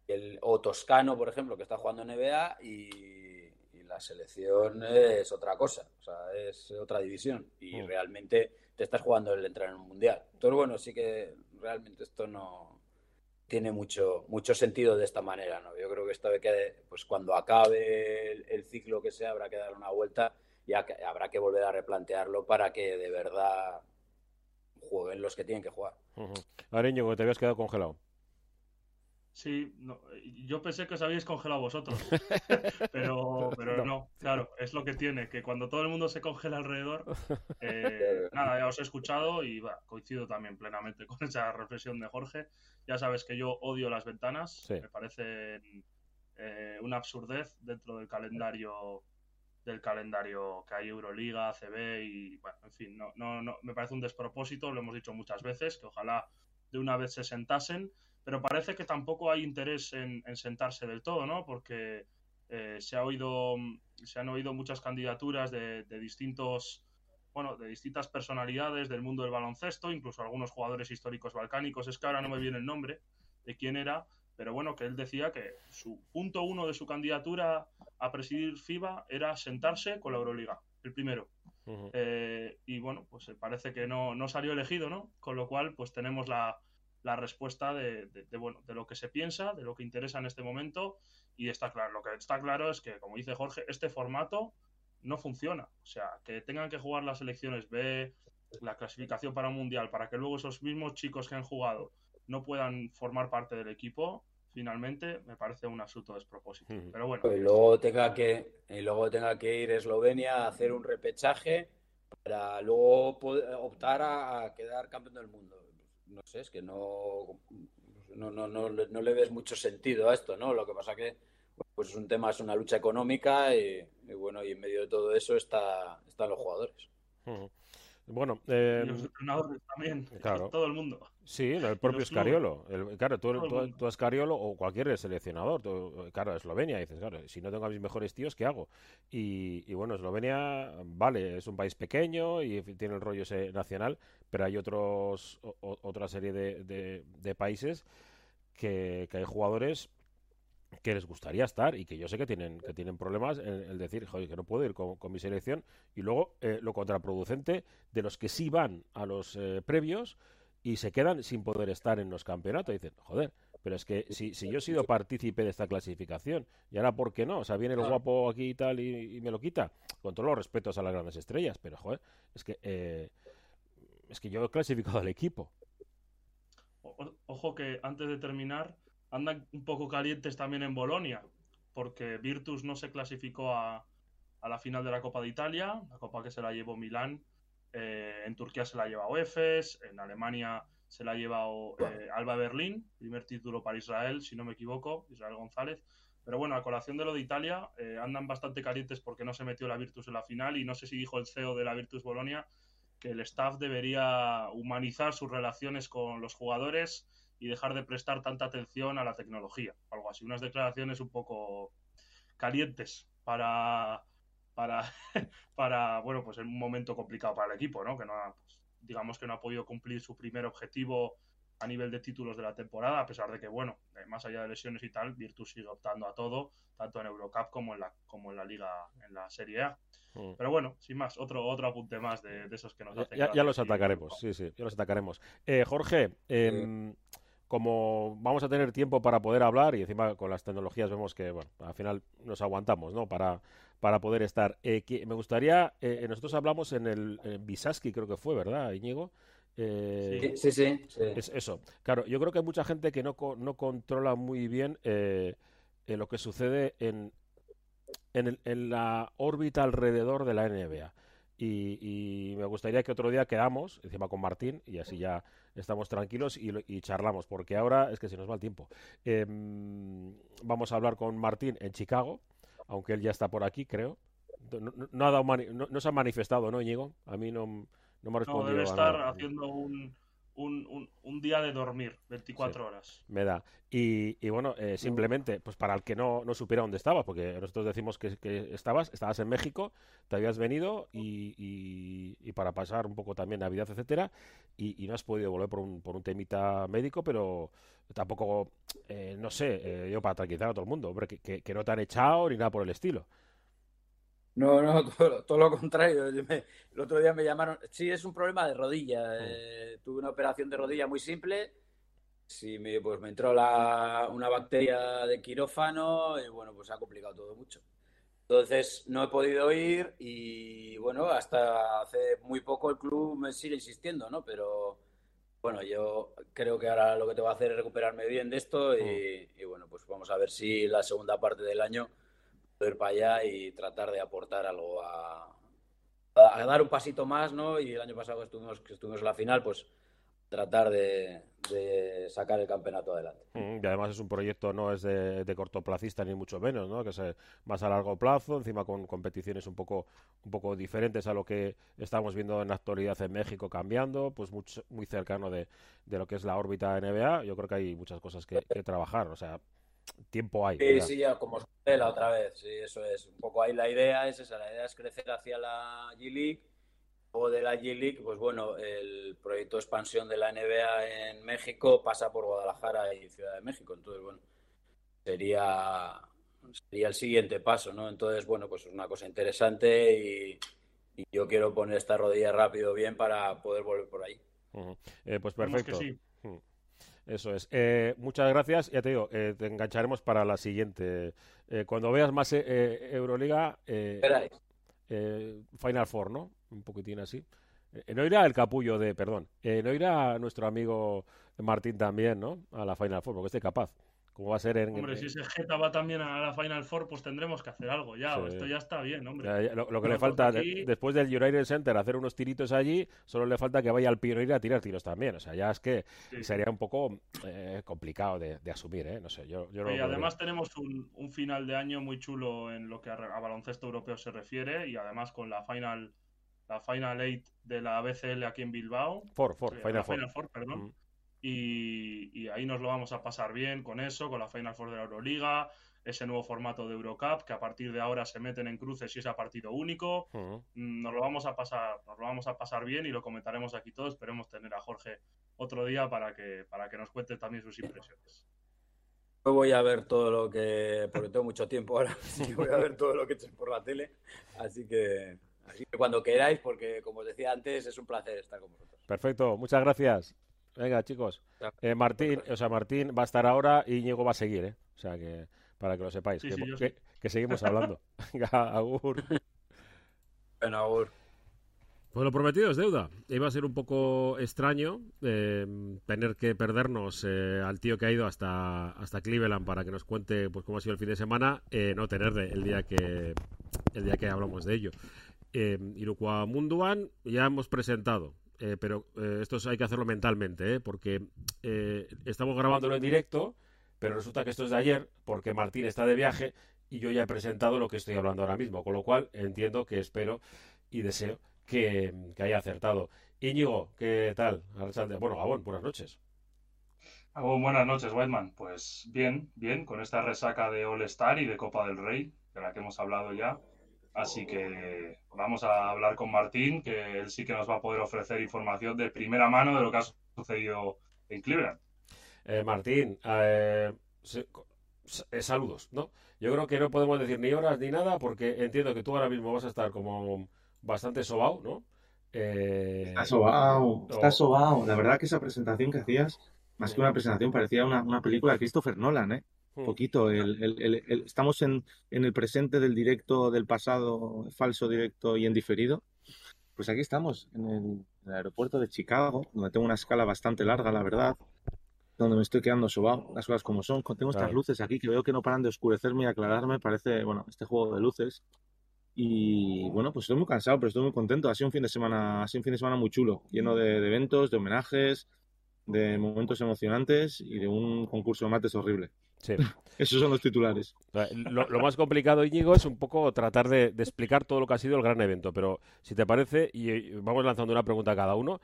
el, o Toscano, por ejemplo, que está jugando en NBA, y la selección es otra cosa, o sea, es otra división, y Mm. realmente te estás jugando el entrar en un mundial. Entonces, bueno, sí que realmente esto no tiene mucho, mucho sentido de esta manera, ¿no? Yo creo que esto de que, pues cuando acabe el, el ciclo que sea, habrá que dar una vuelta y ha- habrá que volver a replantearlo para que de verdad jueguen los que tienen que jugar. Ujú. Ahora, Íñigo, que te habías quedado congelado. Sí, no, yo pensé que os habíais congelado vosotros, pero, pero No. no. claro, es lo que tiene, que cuando todo el mundo se congela alrededor, eh, nada, ya os he escuchado y va, coincido también plenamente con esa reflexión de Jorge. Ya sabes que yo odio las ventanas, Sí. me parecen eh, una absurdez dentro del calendario del calendario que hay Euroliga, CB y bueno, en fin, no, no, no, me parece un despropósito, lo hemos dicho muchas veces, que ojalá de una vez se sentasen, pero parece que tampoco hay interés en, en sentarse del todo, ¿no? Porque eh, se ha oído, se han oído muchas candidaturas de, de distintos, bueno, de distintas personalidades del mundo del baloncesto, incluso algunos jugadores históricos balcánicos. Es que ahora no me viene el nombre de quién era, pero bueno, que él decía que su punto uno de su candidatura a presidir FIBA era sentarse con la Euroliga, el primero. Eh, y bueno, pues eh, parece que no, no salió elegido, ¿no? Con lo cual, pues tenemos la, la respuesta de, de- de, bueno, de lo que se piensa, de lo que interesa en este momento. Y está claro, lo que está claro es que, como dice Jorge, este formato no funciona. O sea, que tengan que jugar las selecciones B, la clasificación para un mundial, para que luego esos mismos chicos que han jugado no puedan formar parte del equipo, finalmente me parece un absoluto despropósito. Pero bueno, Y luego tenga que, y luego tenga que ir Eslovenia a hacer un repechaje para luego poder optar a, a quedar campeón del mundo. No sé, es que no, no, no, no, le- no le ves mucho sentido a esto, ¿no? Lo que pasa que pues es un tema, es una lucha económica y, y bueno, y en medio de todo eso está, están los jugadores. Bueno, eh, los entrenadores también, claro. todo el mundo. sí, no, el propio. Escariolo. El- claro, tú, tú, tú Escariolo o cualquier seleccionador. tú- claro, Eslovenia, dices, claro, si no tengo a mis mejores tíos, ¿qué hago? Y, y bueno, Eslovenia, vale, es un país pequeño y tiene el rollo ese nacional, pero hay otros, o- otra serie de, de- de países que, que hay jugadores que les gustaría estar y que yo sé que tienen que tienen problemas en el decir, joder, que no puedo ir con, con mi selección y luego eh, lo contraproducente de los que sí van a los eh, previos y se quedan sin poder estar en los campeonatos. Dicen, joder, pero es que si, si yo he sido partícipe de esta clasificación, y ahora ¿por qué no? O sea, viene el guapo aquí y tal y, y me lo quita. Con todos los respetos a las grandes estrellas, pero joder, es que eh, es que yo he clasificado al equipo. Ojo que antes de terminar, andan un poco calientes también en Bolonia, porque Virtus no se clasificó a, a la final de la Copa de Italia, la copa que se la llevó Milán, eh, en Turquía se la ha llevado Efes, en Alemania se la ha llevado eh, Alba Berlín, primer título para Israel, si no me equivoco, Israel González. Pero bueno, a colación de lo de Italia, eh, andan bastante calientes porque no se metió la Virtus en la final y no sé si dijo el CEO de la Virtus Bolonia que el staff debería humanizar sus relaciones con los jugadores y dejar de prestar tanta atención a la tecnología. Algo así, unas declaraciones un poco calientes para, para, para bueno, pues en un momento complicado para el equipo, ¿no? Que no pues, digamos que no ha podido cumplir su primer objetivo a nivel de títulos de la temporada, a pesar de que, bueno, eh, más allá de lesiones y tal, Virtus sigue optando a todo, tanto en Eurocup como en la, como en la Liga, en la Serie A. Mm. Pero bueno, sin más, otro, otro apunte más de, esos que nos hacen. Ya, ya los atacaremos, sí, sí, ya los atacaremos. Eh, Jorge, em, como vamos a tener tiempo para poder hablar y encima con las tecnologías vemos que, bueno, al final nos aguantamos, ¿no? Para, para poder estar. Eh, me gustaría, nosotros hablamos en el en Bisaski, creo que fue, ¿verdad, Íñigo? Eh, sí, sí, Es eso. Claro, yo creo que hay mucha gente que no, no controla muy bien eh, eh, lo que sucede en, en, la órbita alrededor de la NBA. Y, me gustaría que otro día quedamos, encima con Martín, y así ya estamos tranquilos y, charlamos, porque ahora es que se nos va el tiempo. Em, vamos a hablar con Martín en Chicago, aunque él ya está por aquí, creo. No, ha dado no, se ha manifestado, ¿no, Íñigo? A mí no, no me No, debe estar haciendo un, un, día de dormir, 24 horas. Me da. Y, bueno, eh, simplemente, pues para el que no, no supiera dónde estabas, porque nosotros decimos que, estabas, estabas en México, te habías venido y, y, para pasar un poco también Navidad, etcétera, y, no has podido volver por un, por un temita médico, pero tampoco, eh, no sé, eh, yo para tranquilizar a todo el mundo, hombre, que, que no te han echado ni nada por el estilo. No, no, todo, lo contrario. el otro día me llamaron. Sí, es un problema de rodilla. Mm. Eh, tuve una operación de rodilla muy simple. Sí, me, pues me entró la, una bacteria de quirófano y bueno, pues ha complicado todo mucho. Entonces no he podido ir y bueno, hasta hace muy poco el club me sigue insistiendo, ¿no? Pero bueno, yo creo que ahora lo que te va a hacer es recuperarme bien de esto y, mm. y bueno, pues vamos a ver si la segunda parte del año ir para allá y tratar de aportar algo a, dar un pasito más, ¿no? Y el año pasado que estuvimos, que estuvimos en la final, pues tratar de, sacar el campeonato adelante. Mm, y además es un proyecto no es de, de cortoplacista ni mucho menos, ¿no? Que es más a largo plazo, encima con competiciones un poco un poco diferentes a lo que estamos viendo en la actualidad en México cambiando, pues mucho, muy cercano de, de, lo que es la órbita NBA. Yo creo que hay muchas cosas que, que trabajar, o sea, tiempo hay. Sí, sí, ya como la otra vez, sí, eso es. Un poco ahí la idea es esa, la idea es crecer hacia la G-League. O de la G-League, pues bueno, el proyecto de expansión de la NBA en México pasa por Guadalajara y Ciudad de México. Entonces, bueno, sería, sería el siguiente paso, ¿no? Entonces, bueno, pues es una cosa interesante y, yo quiero poner esta rodilla rápido bien para poder volver por ahí. Eh, pues perfecto. Eso es. Eh, muchas gracias. Ya te digo, eh, te engancharemos para la siguiente. Eh, cuando veas más Euroliga, Final Four, ¿no? Un poquitín así. no irá el capullo de, perdón, no irá nuestro amigo Martín también, ¿no? A la Final Four, porque esté capaz va a ser en. Hombre, si ese Geta va también a la Final Four, pues tendremos que hacer algo ya. Esto ya está bien, hombre. lo, que le falta, después del United Center, hacer unos tiritos allí, solo le falta que vaya al Pioneer a tirar tiros también. O sea, ya es que sería un poco eh, complicado de, asumir, ¿eh? No sé, yo, yo Y además tenemos un, un, final de año muy chulo en lo que a, baloncesto europeo se refiere y además con la Final la Final Eight de la BCL aquí en Bilbao. Four, four, Final, Four. perdón. Mm. Y, ahí nos lo vamos a pasar bien con eso, con la Final Four de la Euroliga, ese nuevo formato de Eurocup, que a partir de ahora se meten en cruces y es a partido único. Mm, nos lo vamos a pasar, nos lo vamos a pasar bien y lo comentaremos aquí todos. Esperemos tener a Jorge otro día para que, para que nos cuente también sus impresiones. Yo voy a ver todo lo que, porque tengo mucho tiempo ahora, así voy a ver todo lo que echen por la tele. Así que, así que cuando queráis, porque como os decía antes, es un placer estar con vosotros. Perfecto, muchas gracias. Venga, chicos. Eh, Martín, o sea, Martín va a estar ahora y Íñigo va a seguir, ¿eh? O sea, que para que lo sepáis, que, seguimos hablando. Venga, Agur. Bueno, Agur. Pues lo prometido es deuda. Iba a ser un poco extraño eh, tener que perdernos eh, al tío que ha ido hasta, hasta Cleveland para que nos cuente pues cómo ha sido el fin de semana, no tenerle el día que el día que hablamos de ello. Eh, Iruqua Munduan ya hemos presentado eh, pero eh, esto hay que hacerlo mentalmente, ¿eh? porque estamos grabándolo en directo, pero resulta que esto es de ayer, porque Martín está de viaje y yo ya he presentado lo que estoy hablando ahora mismo, con lo cual entiendo que espero y deseo que, haya acertado. Íñigo, ¿qué tal? Bueno, Gabón, buenas noches. Gabón, buenas noches, Whiteman. Pues bien, bien, con esta resaca de All Star y de Copa del Rey, de la que hemos hablado ya. Así que vamos a hablar con Martín, que él sí que nos va a poder ofrecer información de primera mano de lo que ha sucedido en Cleveland. Eh, Martín, eh, eh, saludos, ¿no? Yo creo que no podemos decir ni horas ni nada porque entiendo que tú ahora mismo vas a estar como bastante sobao, ¿no? está sobao, está sobao. La verdad que esa presentación que hacías, más que una presentación, parecía una, una película de Christopher Nolan, ¿eh? Hmm. poquito. El, estamos en, en, el presente del directo, del pasado, falso directo y en diferido. Pues aquí estamos, en el, aeropuerto de Chicago, donde tengo una escala bastante larga, la verdad, donde me estoy quedando sobado, las cosas como son. Tengo estas luces aquí que veo que no paran de oscurecerme y aclararme. Parece, bueno, este juego de luces. Y bueno, pues estoy muy cansado, pero estoy muy contento. Ha sido un fin de semana, ha sido un fin de semana muy chulo, lleno de, de eventos, de homenajes, de momentos emocionantes y de un concurso de mates horrible. Sí. Esos son los titulares. Lo, más complicado, Íñigo, es un poco tratar de, explicar todo lo que ha sido el gran evento. Pero si te parece, y vamos lanzando una pregunta a cada uno,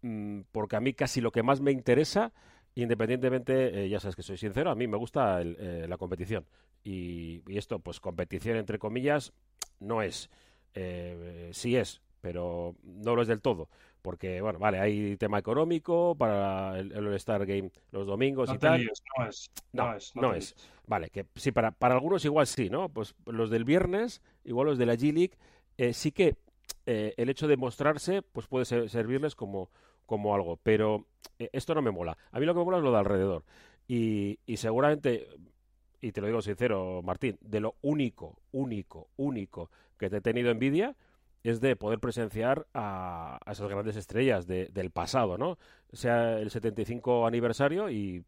mm, porque a mí casi lo que más me interesa, independientemente, eh, ya sabes que soy sincero, a mí me gusta eh, la competición. Y, esto, pues competición entre comillas, no es. Eh, sí es, pero no lo es del todo porque, bueno, vale, hay tema económico para el, All-Star Game los domingos y tal. no es. No, es. No, es. Vale, que sí, para, para algunos igual sí, ¿no? Pues los del viernes, igual los de la G-League, eh, sí que eh, el hecho de mostrarse, pues puede servirles como, como algo, pero eh, esto no me mola. A mí lo que me mola es lo de alrededor. Y, y seguramente, y te lo digo sincero, Martín, de lo único, único, único que te he tenido envidia es de poder presenciar a, esas grandes estrellas del pasado, ¿no? Sea el 75 aniversario y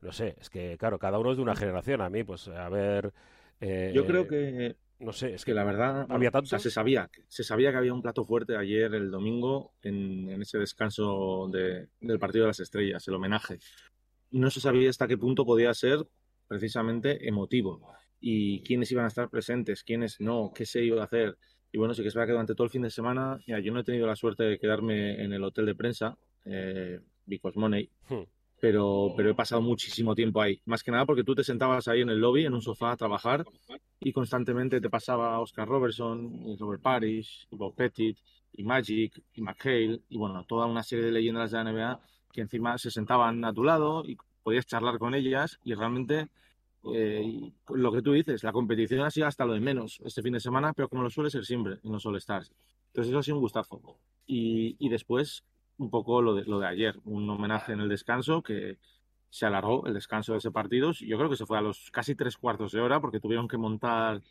no sé, es que claro, cada uno es de una generación. A mí, pues, a ver. Eh, Yo creo que. No sé, es que, la verdad. Había tanto. se sabía, se sabía que había un plato fuerte ayer, el domingo, en, ese descanso del partido de las estrellas, el homenaje. No se sabía hasta qué punto podía ser precisamente emotivo. Y quiénes iban a estar presentes, quiénes no, qué se iba a hacer. Y bueno, sí que es verdad que durante todo el fin de semana, yo no he tenido la suerte de quedarme en el hotel de prensa, eh, Because Money, hmm. pero, pero he pasado muchísimo tiempo ahí. Más que nada porque tú te sentabas ahí en el lobby, en un sofá a trabajar, y constantemente te pasaba Oscar Robertson, y Robert Parrish, y Bob Pettit, y Magic, y McHale, y bueno, toda una serie de leyendas de la NBA que encima se sentaban a tu lado y podías charlar con ellas, y realmente eh, lo que tú dices, la competición ha sido hasta lo de menos este fin de semana, pero como lo suele ser siempre en los All-Stars. Entonces eso ha sido un gustazo. Y, y después, un poco lo de, lo de ayer, un homenaje en el descanso que se alargó el descanso de ese partido. Yo creo que se fue a los casi tres cuartos de hora porque tuvieron que montar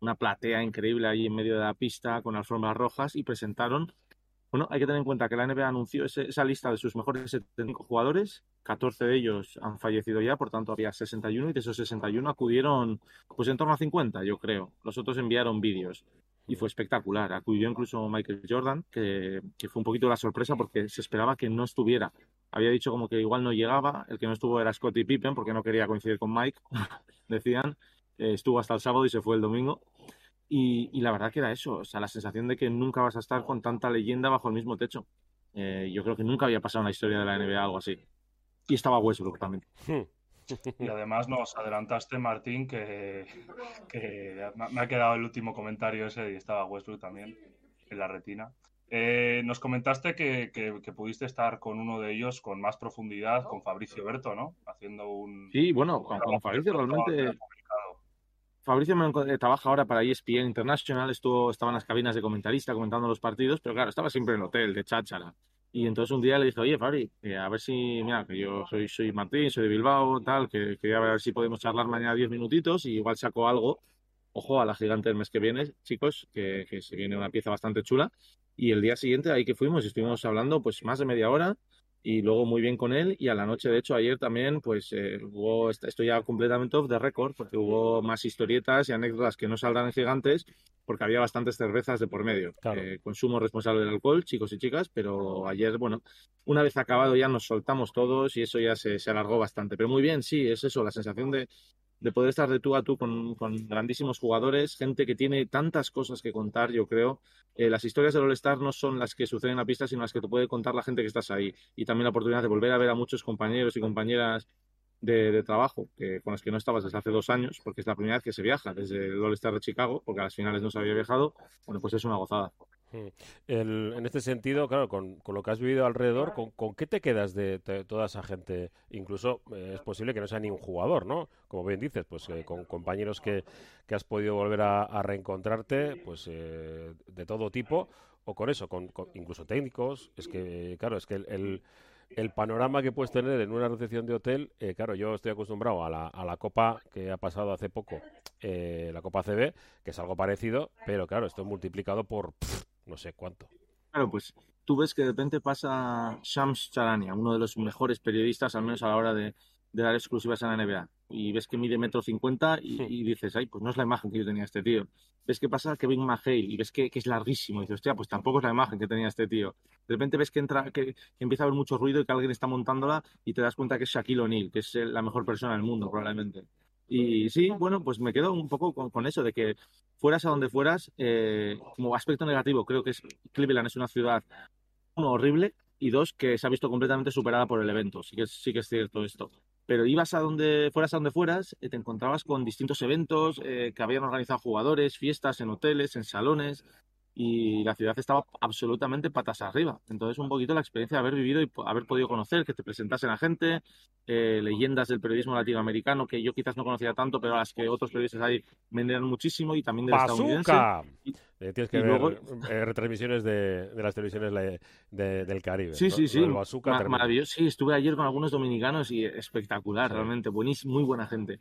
una platea increíble ahí en medio de la pista con alfombras rojas y presentaron bueno, hay que tener en cuenta que la NBA anunció esa lista de sus mejores 75 jugadores, 14 de ellos han fallecido ya, por tanto había 61 y de esos 61 acudieron pues en torno a 50, yo creo. Los otros enviaron vídeos y fue espectacular. Acudió incluso Michael Jordan, que, fue un poquito la sorpresa porque se esperaba que no estuviera. Había dicho como que igual no llegaba, el que no estuvo era Scottie Pippen porque no quería coincidir con Mike, decían. Estuvo hasta el sábado y se fue el domingo. Y, la verdad que era eso, o sea, la sensación de que nunca vas a estar con tanta leyenda bajo el mismo techo. Eh, yo creo que nunca había pasado en la historia de la NBA algo así. Y estaba Westbrook también. Y además nos adelantaste, Martín, que, me ha quedado el último comentario ese y estaba Westbrook también en la retina. Eh, nos comentaste que, pudiste estar con uno de ellos con más profundidad, con Fabricio Berto, ¿no? Haciendo un... Sí, bueno, con Fabricio realmente Fabricio eh, trabaja ahora para ESPN International, estuvo, estaba en las cabinas de comentarista comentando los partidos, pero claro, estaba siempre en el hotel de cháchara. Y entonces un día le dije, oye, Fabri, a ver si, mira, que yo soy, soy Martín, soy de Bilbao, tal, que quería ver si podemos charlar mañana diez minutitos y igual saco algo. Ojo a la gigante del mes que viene, chicos, que, que se viene una pieza bastante chula. Y el día siguiente ahí que fuimos, estuvimos hablando pues más de media hora y luego muy bien con él y a la noche de hecho ayer también pues eh, hubo esto ya completamente off the record porque hubo más historietas y anécdotas que no saldrán en gigantes porque había bastantes cervezas de por medio eh, consumo responsable del alcohol chicos y chicas pero ayer bueno una vez acabado ya nos soltamos todos y eso ya se, se alargó bastante pero muy bien sí es eso la sensación de de poder estar de tú a tú con, con grandísimos jugadores, gente que tiene tantas cosas que contar, yo creo. Eh, las historias del All-Star no son las que suceden en la pista, sino las que te puede contar la gente que estás ahí. Y también la oportunidad de volver a ver a muchos compañeros y compañeras de, trabajo con los que no estabas desde hace dos años, porque es la primera vez que se viaja desde el All-Star de Chicago, porque a las finales no se había viajado. Bueno, pues es una gozada. Mm. El- en este sentido, claro, con, con lo que has vivido alrededor, ¿con, qué te quedas de, toda esa gente? Incluso eh, es posible que no sea ni un jugador, ¿no? Como bien dices, pues eh, con compañeros que, que has podido volver a, reencontrarte, pues eh, de todo tipo, o con eso, con, con- incluso técnicos. Es que, claro, es que el, el- panorama que puedes tener en una recepción de hotel, eh, claro, yo estoy acostumbrado a la, a la copa que ha pasado hace poco, eh, la Copa CB, que es algo parecido, pero claro, esto multiplicado por no sé cuánto. Claro, pues tú ves que de repente pasa Shams Charania, uno de los mejores periodistas, al menos a la hora de, de dar exclusivas en la NBA, y ves que mide metro cincuenta y, y dices, ay, pues no es la imagen que yo tenía este tío. Ves que pasa Kevin McHale y ves que, que es larguísimo, y dices, hostia, pues tampoco es la imagen que tenía este tío. De repente ves que entra, que, que empieza a haber mucho ruido y que alguien está montándola y te das cuenta que es Shaquille O'Neal, que es la mejor persona del mundo, probablemente. Y sí, bueno, pues me quedo un poco con, con eso, de que fueras a donde fueras, eh, como aspecto negativo, creo que es, Cleveland es una ciudad, uno, horrible, y dos, que se ha visto completamente superada por el evento. Sí que, sí que es cierto esto. Pero ibas a donde fueras a donde fueras, eh, te encontrabas con distintos eventos eh, que habían organizado jugadores, fiestas en hoteles, en salones, y la ciudad estaba absolutamente patas arriba. Entonces, un poquito la experiencia de haber vivido y haber podido conocer, que te presentasen a gente, eh, leyendas del periodismo latinoamericano que yo quizás no conocía tanto, pero a las que otros periodistas ahí vendían muchísimo y también del estadounidense. ¡Bazooka! Y- Eh, tienes que ver luego- eh, retransmisiones de, de las televisiones le- de- del Caribe. Sí, sí, Lo sí. Bazooka, Ma- maravilloso. Sí, estuve ayer con algunos dominicanos y espectacular, Sí. realmente. Buenísimo, muy buena gente.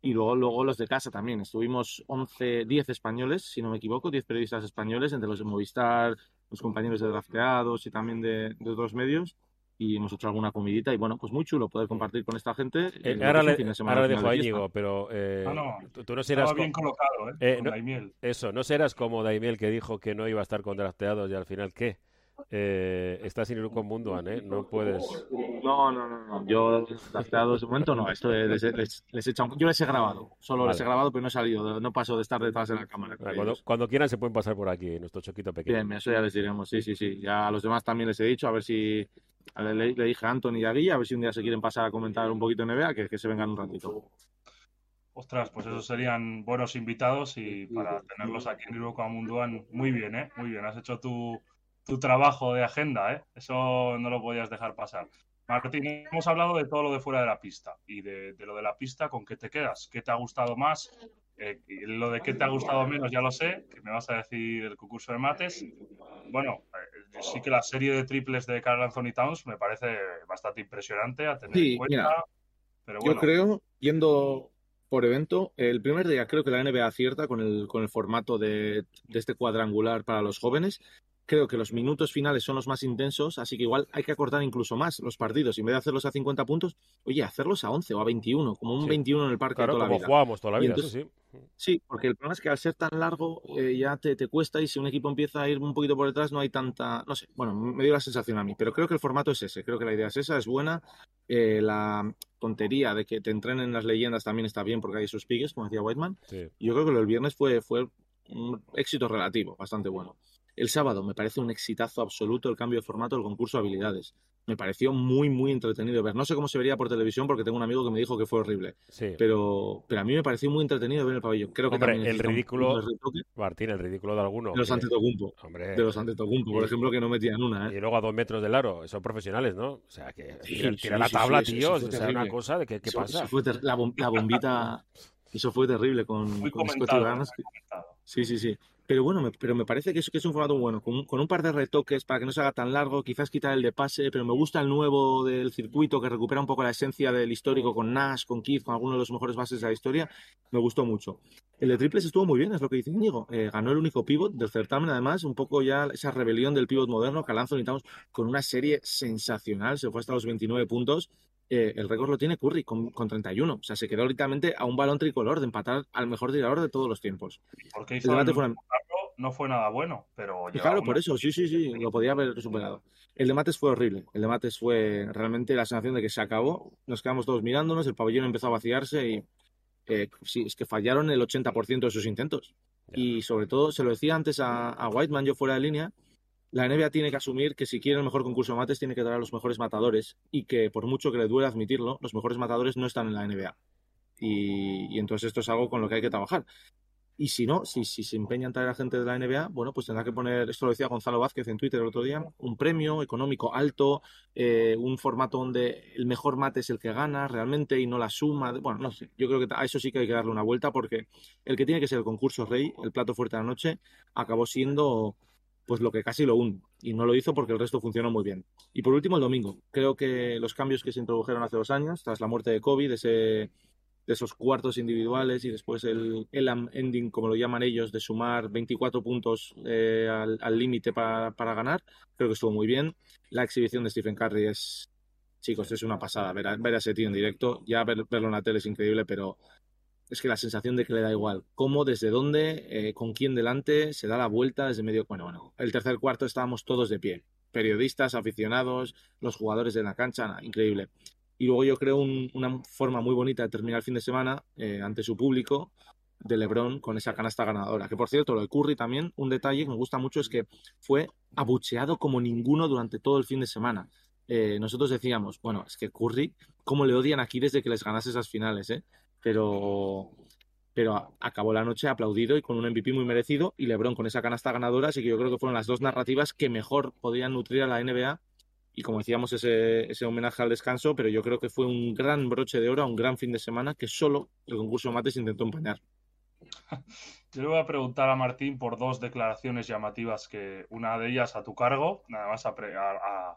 Y luego, luego los de casa también. Estuvimos 11, 10 españoles, si no me equivoco, 10 periodistas españoles, entre los de Movistar, los compañeros de drafteados y también de, de otros medios. Y hemos hecho alguna comidita y bueno, pues muy chulo poder compartir con esta gente. Eh, eh, ahora le, fin de semana ahora le dejo a de fiesta. Íñigo, pero eh, No, no. tú, tú no serás bien colocado, ¿eh? Eh, Con no- Daimiel. eso, no serás como Daimiel que dijo que no iba a estar con drafteados y al final ¿qué? Eh, estás ir con Munduan, ¿eh? No puedes. No, no, no, no. Yo, drafteados de momento, no. Esto les, les- les he echado- Yo les he grabado. Solo les he Vale. grabado, pero no he salido. No paso de estar detrás de la cámara. Cuando, quieran se pueden pasar por aquí, nuestro choquito pequeño. Bien, eso ya les diremos, sí, sí, sí. Ya a los demás también les he dicho, a ver si le, dije a Anthony y a Guilla, a ver si un día se quieren pasar a comentar un poquito en NBA, que, que se vengan un ratito. Ostras, pues esos serían buenos invitados y para tenerlos aquí en Iruko Munduan, muy bien, ¿eh? Muy bien, has hecho tu, tu trabajo de agenda, ¿eh? Eso no lo podías dejar pasar. Martín, hemos hablado de todo lo de fuera de la pista y de, de lo de la pista, ¿con qué te quedas? ¿Qué te ha gustado más? Eh, lo de qué te ha gustado menos ya lo sé, que me vas a decir el concurso de mates. Bueno, eh, sí que la serie de triples de Carl Anthony Towns me parece bastante impresionante a tener Sí, en cuenta. mira, pero Yo creo, yendo por evento, el primer día creo que la NBA acierta con el, con el formato de, de este cuadrangular para los jóvenes. Creo que los minutos finales son los más intensos, así que igual hay que acortar incluso más los partidos. En vez de hacerlos a 50 puntos, oye, hacerlos a 11 o a 21, como un Sí. 21 en el parque Claro, toda la como vida. jugábamos toda la vida, entonces- sí. Sí, porque el problema es que al ser tan largo eh, ya te, te cuesta y si un equipo empieza a ir un poquito por detrás no hay tanta, no sé, bueno, me dio la sensación a mí, pero creo que el formato es ese, creo que la idea es esa, es buena, Eh, la tontería de que te entrenen las leyendas también está bien porque hay sus piques, como decía Whiteman, yo creo que lo del viernes fue, fue un éxito relativo, bastante bueno. El sábado me parece un exitazo absoluto el cambio de formato del concurso de habilidades. Me pareció muy, muy entretenido ver. No sé cómo se vería por televisión porque tengo un amigo que me dijo que fue horrible. sí. Pero, pero a mí me pareció muy entretenido ver el pabellón. Creo que Hombre, también el ridículo- Martín, el ridículo de alguno. de los que- Antetokounmpo. Hombre, De los Antetokounmpo, por ejemplo, que no metían una, ¿eh? y luego a dos metros del aro, son profesionales, ¿no? O sea, que Sí, tira, sí, tira la tabla, eso- tío. eso fue o sea, una cosa de que, ¿qué Eso- pasa? eso fue la, bom- la bombita, eso fue terrible con, muy con Scotty Barnes. Sí, sí, sí. Pero bueno, me, pero me parece que es, es un formato bueno, con, con un par de retoques para que no se haga tan largo, quizás quitar el de pase, pero me gusta el nuevo del circuito que recupera un poco la esencia del histórico con Nash, con Keith, con algunos de los mejores bases de la historia. Me gustó mucho. El de triples estuvo muy bien, es lo que dice Íñigo. Eh, ganó el único pivot del certamen, además, un poco ya esa rebelión del pivot moderno que Anthony Towns con una serie sensacional, se fue hasta los 29 puntos. Eh, el récord lo tiene Curry con, con 31. O sea, se quedó literalmente a un balón tricolor de empatar al mejor tirador de todos los tiempos. Porque El hizo el debate fue no fue nada bueno, pero claro, por eso, sí, sí, sí, lo podía haber superado. El de Mates fue horrible. El de Mates fue realmente la sensación de que se acabó. Nos quedamos todos mirándonos, el pabellón empezó a vaciarse y eh, sí, es que fallaron el 80% de sus intentos. Y sobre todo, se lo decía antes a, a Whiteman, yo fuera de línea, la NBA tiene que asumir que si quiere el mejor concurso de mates tiene que dar a los mejores matadores y que por mucho que le duele admitirlo, los mejores matadores no están en la NBA. Y, entonces esto es algo con lo que hay que trabajar. Y si no, si, si se empeña en traer a gente de la NBA, bueno, pues tendrá que poner, esto lo decía Gonzalo Vázquez en Twitter el otro día, un premio económico alto, eh, un formato donde el mejor mate es el que gana realmente y no la suma. de- bueno, no sé, yo creo que a eso sí que hay que darle una vuelta porque el que tiene que ser el concurso rey, el plato fuerte de la noche, acabó siendo pues lo que casi lo un y no lo hizo porque el resto funcionó muy bien. Y por último, el domingo. Creo que los cambios que se introdujeron hace dos años, tras la muerte de COVID, ese de esos cuartos individuales y después el Elam ending, como lo llaman ellos, de sumar 24 puntos eh, al límite para, ganar, creo que estuvo muy bien. La exhibición de Stephen Curry es, chicos, es una pasada. Ver a, ver a ese tío en directo, ya ver- verlo en la tele es increíble, pero es que la sensación de que le da igual. Cómo, desde dónde, eh, con quién delante, se da la vuelta desde medio. Bueno, bueno, el tercer cuarto estábamos todos de pie. Periodistas, aficionados, los jugadores de la cancha, increíble. Y luego yo creo un- una forma muy bonita de terminar el fin de semana eh, ante su público de LeBron con esa canasta ganadora. Que por cierto, lo de Curry también, un detalle que me gusta mucho es que fue abucheado como ninguno durante todo el fin de semana. Eh, nosotros decíamos, bueno, es que Curry, cómo le odian aquí desde que les ganase esas finales, ¿eh? Pero, pero acabó la noche aplaudido y con un MVP muy merecido y LeBron con esa canasta ganadora, así que yo creo que fueron las dos narrativas que mejor podían nutrir a la NBA y como decíamos ese, ese homenaje al descanso, pero yo creo que fue un gran broche de oro, un gran fin de semana que solo el concurso mates intentó empañar. Yo le voy a preguntar a Martín por dos declaraciones llamativas que una de ellas a tu cargo, nada más a pre- a-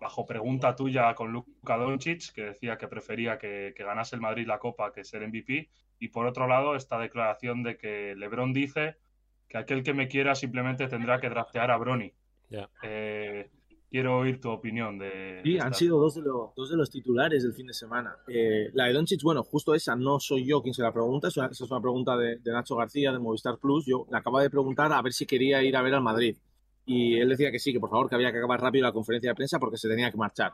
bajo pregunta tuya con Luka Doncic, que decía que prefería que, que ganase el Madrid la Copa que ser MVP, y por otro lado esta declaración de que LeBron dice que aquel que me quiera simplemente tendrá que draftear a Brony. Eh, quiero oír tu opinión de. Sí, de han sido dos de, los, dos de los titulares del fin de semana. Eh, la de Doncic, bueno, justo esa no soy yo quien se la pregunta, es una- esa es una pregunta de, de Nacho García de Movistar Plus. Yo le acaba de preguntar a ver si quería ir a ver al Madrid. Y él decía que sí, que por favor, que había que acabar rápido la conferencia de prensa porque se tenía que marchar.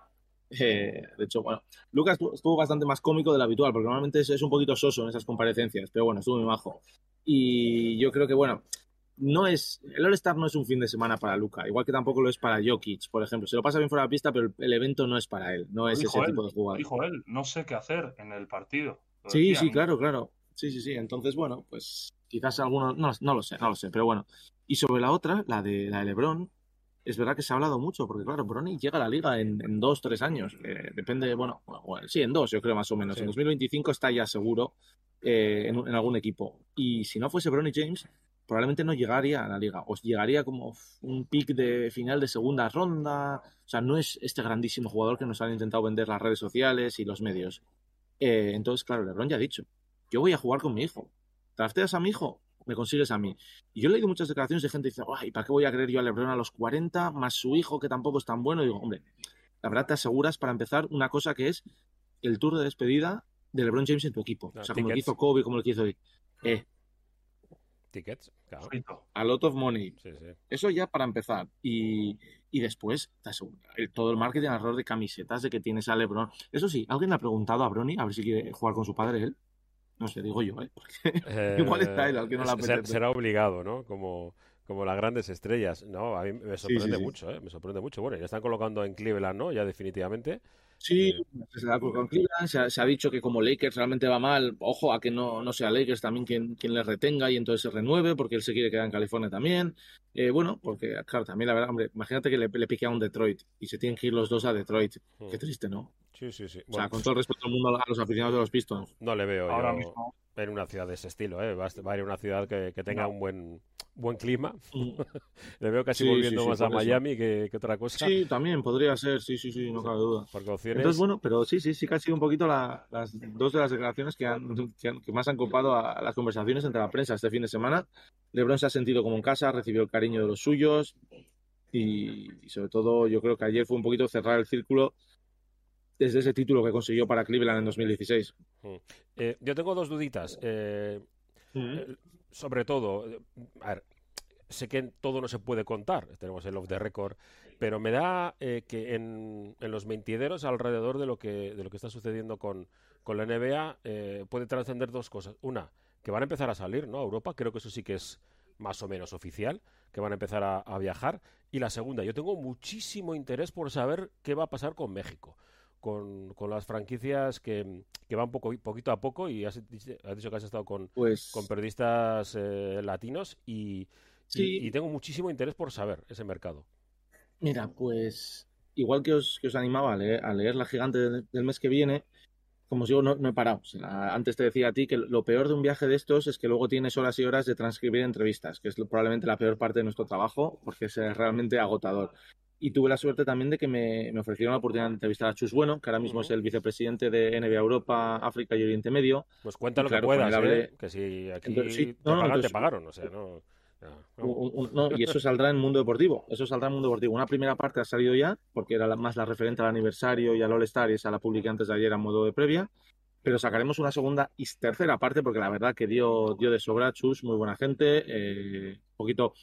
Eh, de hecho, bueno, Lucas estuvo, bastante más cómico de lo habitual, porque normalmente es, es un poquito soso en esas comparecencias, pero bueno, estuvo muy majo. Y yo creo que, bueno, no es el All-Star no es un fin de semana para Luca, igual que tampoco lo es para Jokic, por ejemplo. Se lo pasa bien fuera de la pista, pero el, el evento no es para él, no es ese él, tipo de jugador. Dijo él, no sé qué hacer en el partido. Sí, decía, sí, claro, claro. Sí, sí, sí. Entonces, bueno, pues quizás algunos, no, no lo sé, no lo sé, pero bueno. Y sobre la otra, la de la de LeBron, es verdad que se ha hablado mucho, porque claro, Bronny llega a la liga en, en dos, tres años. eh, depende, bueno, bueno, sí, en dos, yo creo más o menos. Sí. En 2025 está ya seguro eh, en, en algún equipo. Y si no fuese Bronny James, probablemente no llegaría a la liga. O llegaría como un pick de final de segunda ronda. O sea, no es este grandísimo jugador que nos han intentado vender las redes sociales y los medios. Eh, entonces, claro, LeBron ya ha dicho, yo voy a jugar con mi hijo. ¿Drafteas a mi hijo? Me consigues a mí. Y yo he leído muchas declaraciones de gente que dice, ay, ¿para qué voy a querer yo a LeBron a los 40 más su hijo que tampoco es tan bueno? Y digo, hombre, la verdad te aseguras para empezar una cosa que es el tour de despedida de LeBron James en tu equipo. Ah, o sea, como lo que hizo Kobe, como lo que hizo hoy. Eh, Tickets, claro. A lot of money. Sí, sí. Eso ya para empezar. Y, y después, te el- todo el marketing alrededor de camisetas, de que tienes a LeBron. Eso sí, ¿alguien le ha preguntado a Bronny a ver si quiere jugar con su padre él? No sé, digo yo, ¿eh? Eh, Igual está él, al que no ser- apetece. Será obligado, ¿no? Como, como las grandes estrellas. No, a mí me sorprende sí. mucho, ¿eh? Me sorprende mucho. Bueno, ya están colocando en Cleveland, ¿no? Ya definitivamente. Sí, Eh. se da con Cleveland, se ha, se ha dicho que como Lakers realmente va mal, ojo a que no, no sea Lakers también quien, quien le retenga y entonces se renueve porque él se quiere quedar en California también. Eh, bueno, porque claro, también la verdad, hombre, imagínate que le, le pique a un Detroit y se tienen que ir los dos a Detroit. Qué triste, ¿no? Sí, sí, sí. O sea, con todo el respeto del mundo a los aficionados de los Pistons. no le veo Ahora yo mismo. en una ciudad de ese estilo, ¿eh? Va a, ir a una ciudad que, que tenga No. un buen, buen clima. Mm. Le veo casi Sí, volviendo sí, sí, más a. Miami que, que otra cosa. Sí, también podría ser, sí, sí, sí, no cabe duda. Porque opciones. Entonces, bueno, pero sí, sí, sí que han sido un poquito la- las dos de las declaraciones que, han, que, han- que más han copado a, a las conversaciones entre la prensa este fin de semana. LeBron se ha sentido como en casa, recibió el cariño de los suyos y, y sobre todo yo creo que ayer fue un poquito cerrar el círculo desde ese título que consiguió para Cleveland en 2016. Eh, yo tengo dos duditas. Eh, Eh, sobre todo, a ver, sé que todo no se puede contar, tenemos el off the record, pero me da eh, que en, en, los mentideros alrededor de lo que, de lo que está sucediendo con, con la NBA eh, puede trascender dos cosas. Una, que van a empezar a salir ¿no? a Europa, creo que eso sí que es más o menos oficial, que van a empezar a, a viajar. Y la segunda, yo tengo muchísimo interés por saber qué va a pasar con México con, con las franquicias que, que, van poco, poquito a poco y has, has dicho que has estado con, pues... con periodistas eh, latinos y, sí. y, y, tengo muchísimo interés por saber ese mercado. Mira, pues igual que os, que os animaba a leer, a leer La Gigante del, del mes que viene, como os digo, no, no he parado. O sea, antes te decía a ti que lo peor de un viaje de estos es que luego tienes horas y horas de transcribir entrevistas, que es probablemente la peor parte de nuestro trabajo, porque es realmente agotador y tuve la suerte también de que me, me, ofrecieron la oportunidad de entrevistar a Chus Bueno, que ahora mismo uh -huh. es el vicepresidente de NBA Europa, África y Oriente Medio. Pues cuenta lo claro, que puedas, hablé... ¿eh? que si aquí entonces, sí, te, no, pagan, entonces, te, pagaron, o sea, no... No. Un, un, no, y eso saldrá en Mundo Deportivo. Eso saldrá en Mundo Deportivo. Una primera parte ha salido ya, porque era la, más la referente al aniversario y al All-Star, y esa la publiqué antes de ayer a modo de previa. Pero sacaremos una segunda y tercera parte, porque la verdad que dio, dio de sobra Chus, muy buena gente. Eh, un poquito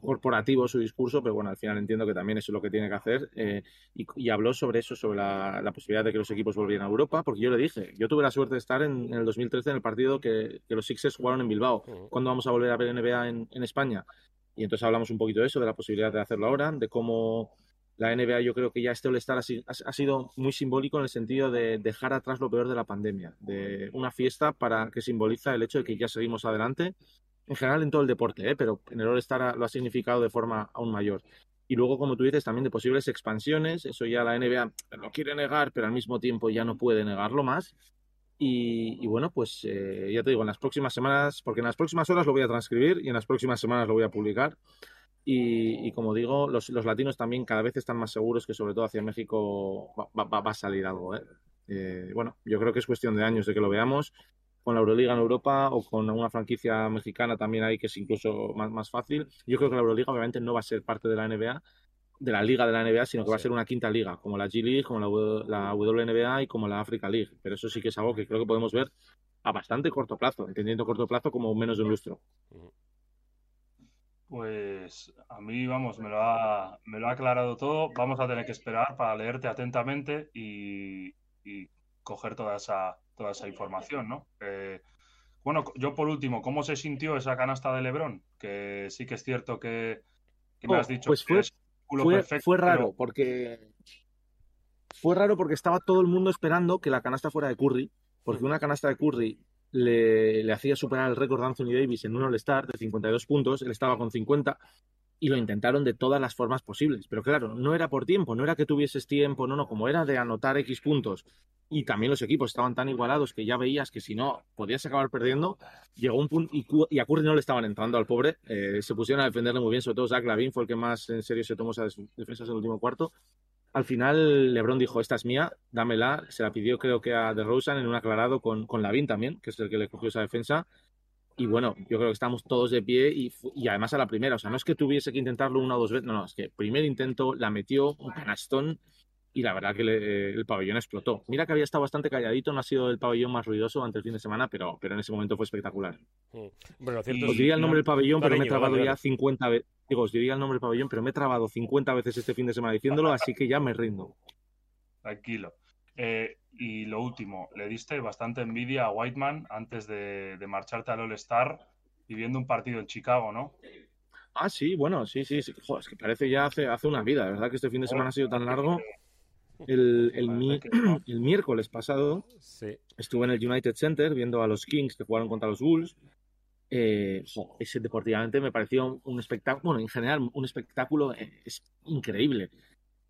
corporativo su discurso, pero bueno, al final entiendo que también eso es lo que tiene que hacer. Eh, y, y, habló sobre eso, sobre la, la, posibilidad de que los equipos volvieran a Europa, porque yo le dije, yo tuve la suerte de estar en, en el 2013 en el partido que, que, los Sixers jugaron en Bilbao. ¿Cuándo vamos a volver a ver NBA en, en, España? Y entonces hablamos un poquito de eso, de la posibilidad de hacerlo ahora, de cómo la NBA yo creo que ya este All-Star ha, sido muy simbólico en el sentido de dejar atrás lo peor de la pandemia, de una fiesta para que simboliza el hecho de que ya seguimos adelante en general en todo el deporte, ¿eh? pero en el All-Star lo ha significado de forma aún mayor. Y luego, como tú dices, también de posibles expansiones, eso ya la NBA lo quiere negar, pero al mismo tiempo ya no puede negarlo más. Y, y bueno, pues eh, ya te digo, en las próximas semanas, porque en las próximas horas lo voy a transcribir y en las próximas semanas lo voy a publicar. Y, y como digo, los, los, latinos también cada vez están más seguros que sobre todo hacia México va, va, va a salir algo. ¿eh? Eh, bueno, yo creo que es cuestión de años de que lo veamos con la Euroliga en Europa o con una franquicia mexicana también ahí que es incluso más, más, fácil. Yo creo que la Euroliga obviamente no va a ser parte de la NBA, de la liga de la NBA, sino que va a ser una quinta liga, como la G League, como la, la WNBA y como la Africa League. Pero eso sí que es algo que creo que podemos ver a bastante corto plazo, entendiendo corto plazo como menos de un lustro. Pues a mí, vamos, me lo, ha, me lo ha aclarado todo. Vamos a tener que esperar para leerte atentamente y, y coger toda esa, toda esa información, ¿no? Eh, bueno, yo por último, ¿cómo se sintió esa canasta de Lebron? Que sí que es cierto que, que me oh, has dicho pues fue, que fue, perfecto, fue raro pero... porque fue raro porque estaba todo el mundo esperando que la canasta fuera de Curry, porque una canasta de Curry le, le hacía superar el récord de Anthony Davis en un All-Star de 52 puntos, él estaba con 50 y lo intentaron de todas las formas posibles. Pero claro, no era por tiempo, no era que tuvieses tiempo, no, no, como era de anotar X puntos y también los equipos estaban tan igualados que ya veías que si no podías acabar perdiendo, llegó un punto y, y, a Curry no le estaban entrando al pobre, eh, se pusieron a defenderle muy bien, sobre todo Zach Lavin fue el que más en serio se tomó esas defensas en el último cuarto. Al final LeBron dijo, esta es mía, dámela, se la pidió creo que a DeRozan en un aclarado con, con Lavin también, que es el que le cogió esa defensa, y bueno, yo creo que estamos todos de pie y, y, además a la primera, o sea, no es que tuviese que intentarlo una o dos veces, no, no, es que primer intento la metió un canastón y la verdad que le, el pabellón explotó. Mira que había estado bastante calladito, no ha sido el pabellón más ruidoso ante el fin de semana, pero, pero en ese momento fue espectacular. Mm. Bueno, cierto, os diría el nombre del pabellón, pero me he trabado ya 50 veces. Digo, os diría el nombre del pabellón, pero me he trabado 50 veces este fin de semana diciéndolo, así que ya me rindo. Tranquilo. Eh, y lo último, le diste bastante envidia a Whiteman antes de, de marcharte al All-Star viviendo un partido en Chicago, ¿no? Ah, sí, bueno, sí, sí, sí. Joder, es que parece ya hace, hace una vida, ¿verdad? Que este fin de semana ha sido tan largo. El, el, mi, el miércoles pasado sí. estuve en el United Center viendo a los Kings que jugaron contra los Bulls. Eh, jo, ese deportivamente me pareció un espectáculo, bueno, en general, un espectáculo eh, es increíble.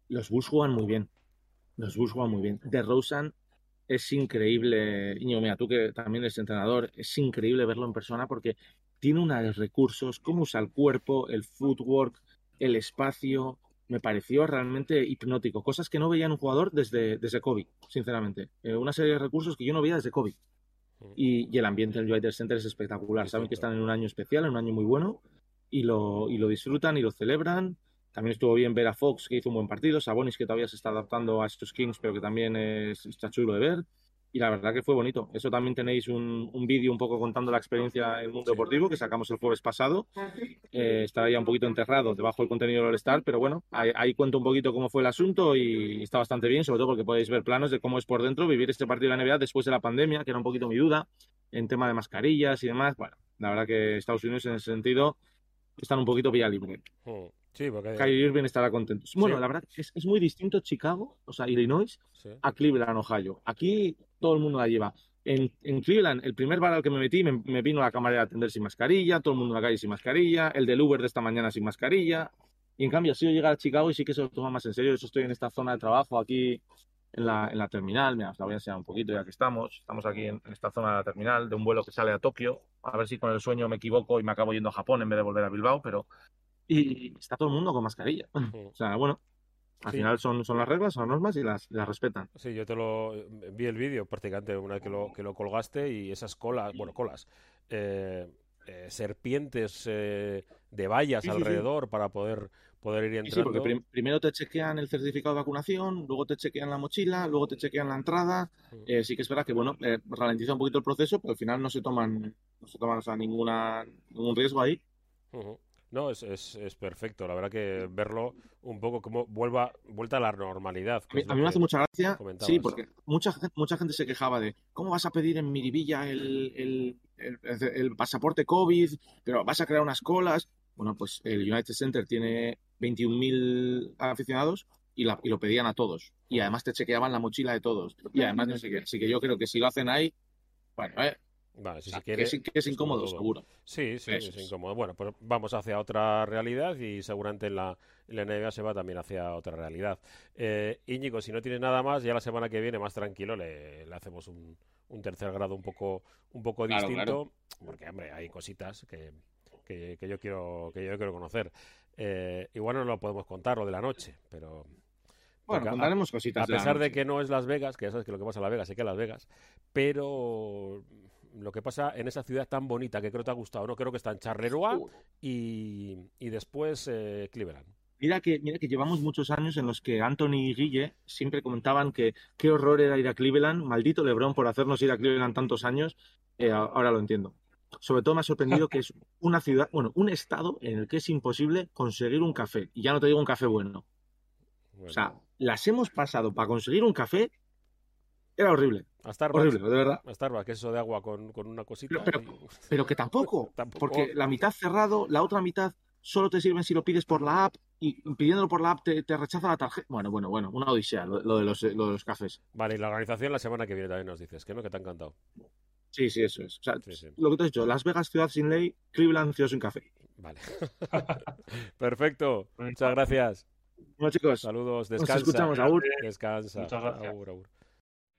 Los Bulls juegan muy bien. Los Bulls juegan muy bien. De Rosen es increíble. Iñigo, mira, tú que también eres entrenador, es increíble verlo en persona porque tiene unos recursos, cómo usa el cuerpo, el footwork, el espacio. Me pareció realmente hipnótico. Cosas que no veía en un jugador desde, desde Kobe, sinceramente. Eh, una serie de recursos que yo no veía desde Kobe. Y, y el ambiente del United Center es espectacular. Saben que están en un año especial, en un año muy bueno, y lo, y lo disfrutan y lo celebran. También estuvo bien ver a Fox, que hizo un buen partido. Sabonis, que todavía se está adaptando a estos Kings, pero que también es, está chulo de ver. y la verdad que fue bonito. Eso también tenéis un, un vídeo un poco contando la experiencia en el mundo deportivo que sacamos el jueves pasado. Eh, estaba ya un poquito enterrado debajo del contenido del All-Star, pero bueno, ahí, cuento un poquito cómo fue el asunto y está bastante bien, sobre todo porque podéis ver planos de cómo es por dentro vivir este partido de la NBA después de la pandemia, que era un poquito mi duda en tema de mascarillas y demás. Bueno, la verdad que Estados Unidos en ese sentido están un poquito vía libre. Mm, Sí, porque... Kyrie Irving estará contento. Bueno, sí. la verdad es, es, muy distinto Chicago, o sea, Illinois, sí. a Cleveland, Ohio. Aquí todo el mundo la lleva. En, en Cleveland, el primer bar al que me metí, me, me, vino la camarera a atender sin mascarilla, todo el mundo en la calle sin mascarilla, el del Uber de esta mañana sin mascarilla. Y en cambio, ha sido llegar a Chicago y sí que se lo toma más en serio. Yo estoy en esta zona de trabajo aquí en la, en la terminal. Mira, os la voy a enseñar un poquito ya que estamos. Estamos aquí en, en, esta zona de la terminal de un vuelo que sale a Tokio. A ver si con el sueño me equivoco y me acabo yendo a Japón en vez de volver a Bilbao, pero y está todo el mundo con mascarilla. O sea, bueno, al sí. final son, son las reglas, son las normas y las, las respetan. Sí, yo te lo vi el vídeo prácticamente una vez que lo, que lo colgaste y esas colas, bueno, colas, eh, eh, serpientes eh, de vallas sí, alrededor sí, para poder poder ir entrando. Sí, porque prim primero te chequean el certificado de vacunación, luego te chequean la mochila, luego te chequean la entrada. Eh, sí que es verdad que, bueno, eh, ralentiza un poquito el proceso, pero al final no se toman, no se toman o sea, ninguna, ningún riesgo ahí. Uh -huh. No, es, es, es, perfecto. La verdad que verlo un poco como vuelva vuelta a la normalidad. A mí, a mí me hace mucha gracia. Sí, porque mucha, mucha gente se quejaba de cómo vas a pedir en Miribilla el, el, el, el, pasaporte COVID, pero vas a crear unas colas. Bueno, pues el United Center tiene 21.000 aficionados y, la, y, lo pedían a todos. Y además te chequeaban la mochila de todos. Y además no sé qué. Así que yo creo que si lo hacen ahí, bueno, eh, Vale, si o sea, se quiere, que, es, que es incómodo, seguro. Sí, sí, es, es, incómodo. Bueno, pues vamos hacia otra realidad y seguramente en la, en la NBA se va también hacia otra realidad. Eh, Íñigo, si no tienes nada más, ya la semana que viene, más tranquilo, le, le hacemos un, un, tercer grado un poco, un poco claro, distinto, claro. porque, hombre, hay cositas que, que, que, yo, quiero, que yo quiero conocer. Eh, igual no lo podemos contar, lo de la noche, pero... Bueno, contaremos cositas. A pesar de, de, que no es Las Vegas, que ya sabes que lo que pasa en Las Vegas, sé que es Las Vegas, pero lo que pasa en esa ciudad tan bonita que creo que te ha gustado, ¿no? Creo que está en Charleroi y, y después eh, Cleveland. Mira que, mira que llevamos muchos años en los que Anthony y Guille siempre comentaban que qué horror era ir a Cleveland, maldito Lebron por hacernos ir a Cleveland tantos años, eh, ahora lo entiendo. Sobre todo me ha sorprendido que es una ciudad, bueno, un estado en el que es imposible conseguir un café. Y ya no te digo un café bueno. bueno. O sea, las hemos pasado para conseguir un café era horrible. A Starbucks, horrible, de verdad. A Starbucks, eso de agua con, con una cosita. Pero, pero, y... pero que tampoco, tampoco, porque la mitad cerrado, la otra mitad solo te sirven si lo pides por la app y pidiéndolo por la app te, te rechaza la tarjeta. Bueno, bueno, bueno, una odisea lo, lo, de los, lo, de los, cafés. Vale, y la organización la semana que viene también nos dices, que no, que te ha encantado. Sí, sí, eso es. O sea, sí, sí. lo que te he dicho, Las Vegas, ciudad sin ley, Cleveland, ciudad sin café. Vale. Perfecto. Muchas gracias. Bueno, chicos. Saludos. Descansa. Nos escuchamos. Agur. Descansa. Muchas gracias. Agur, agur.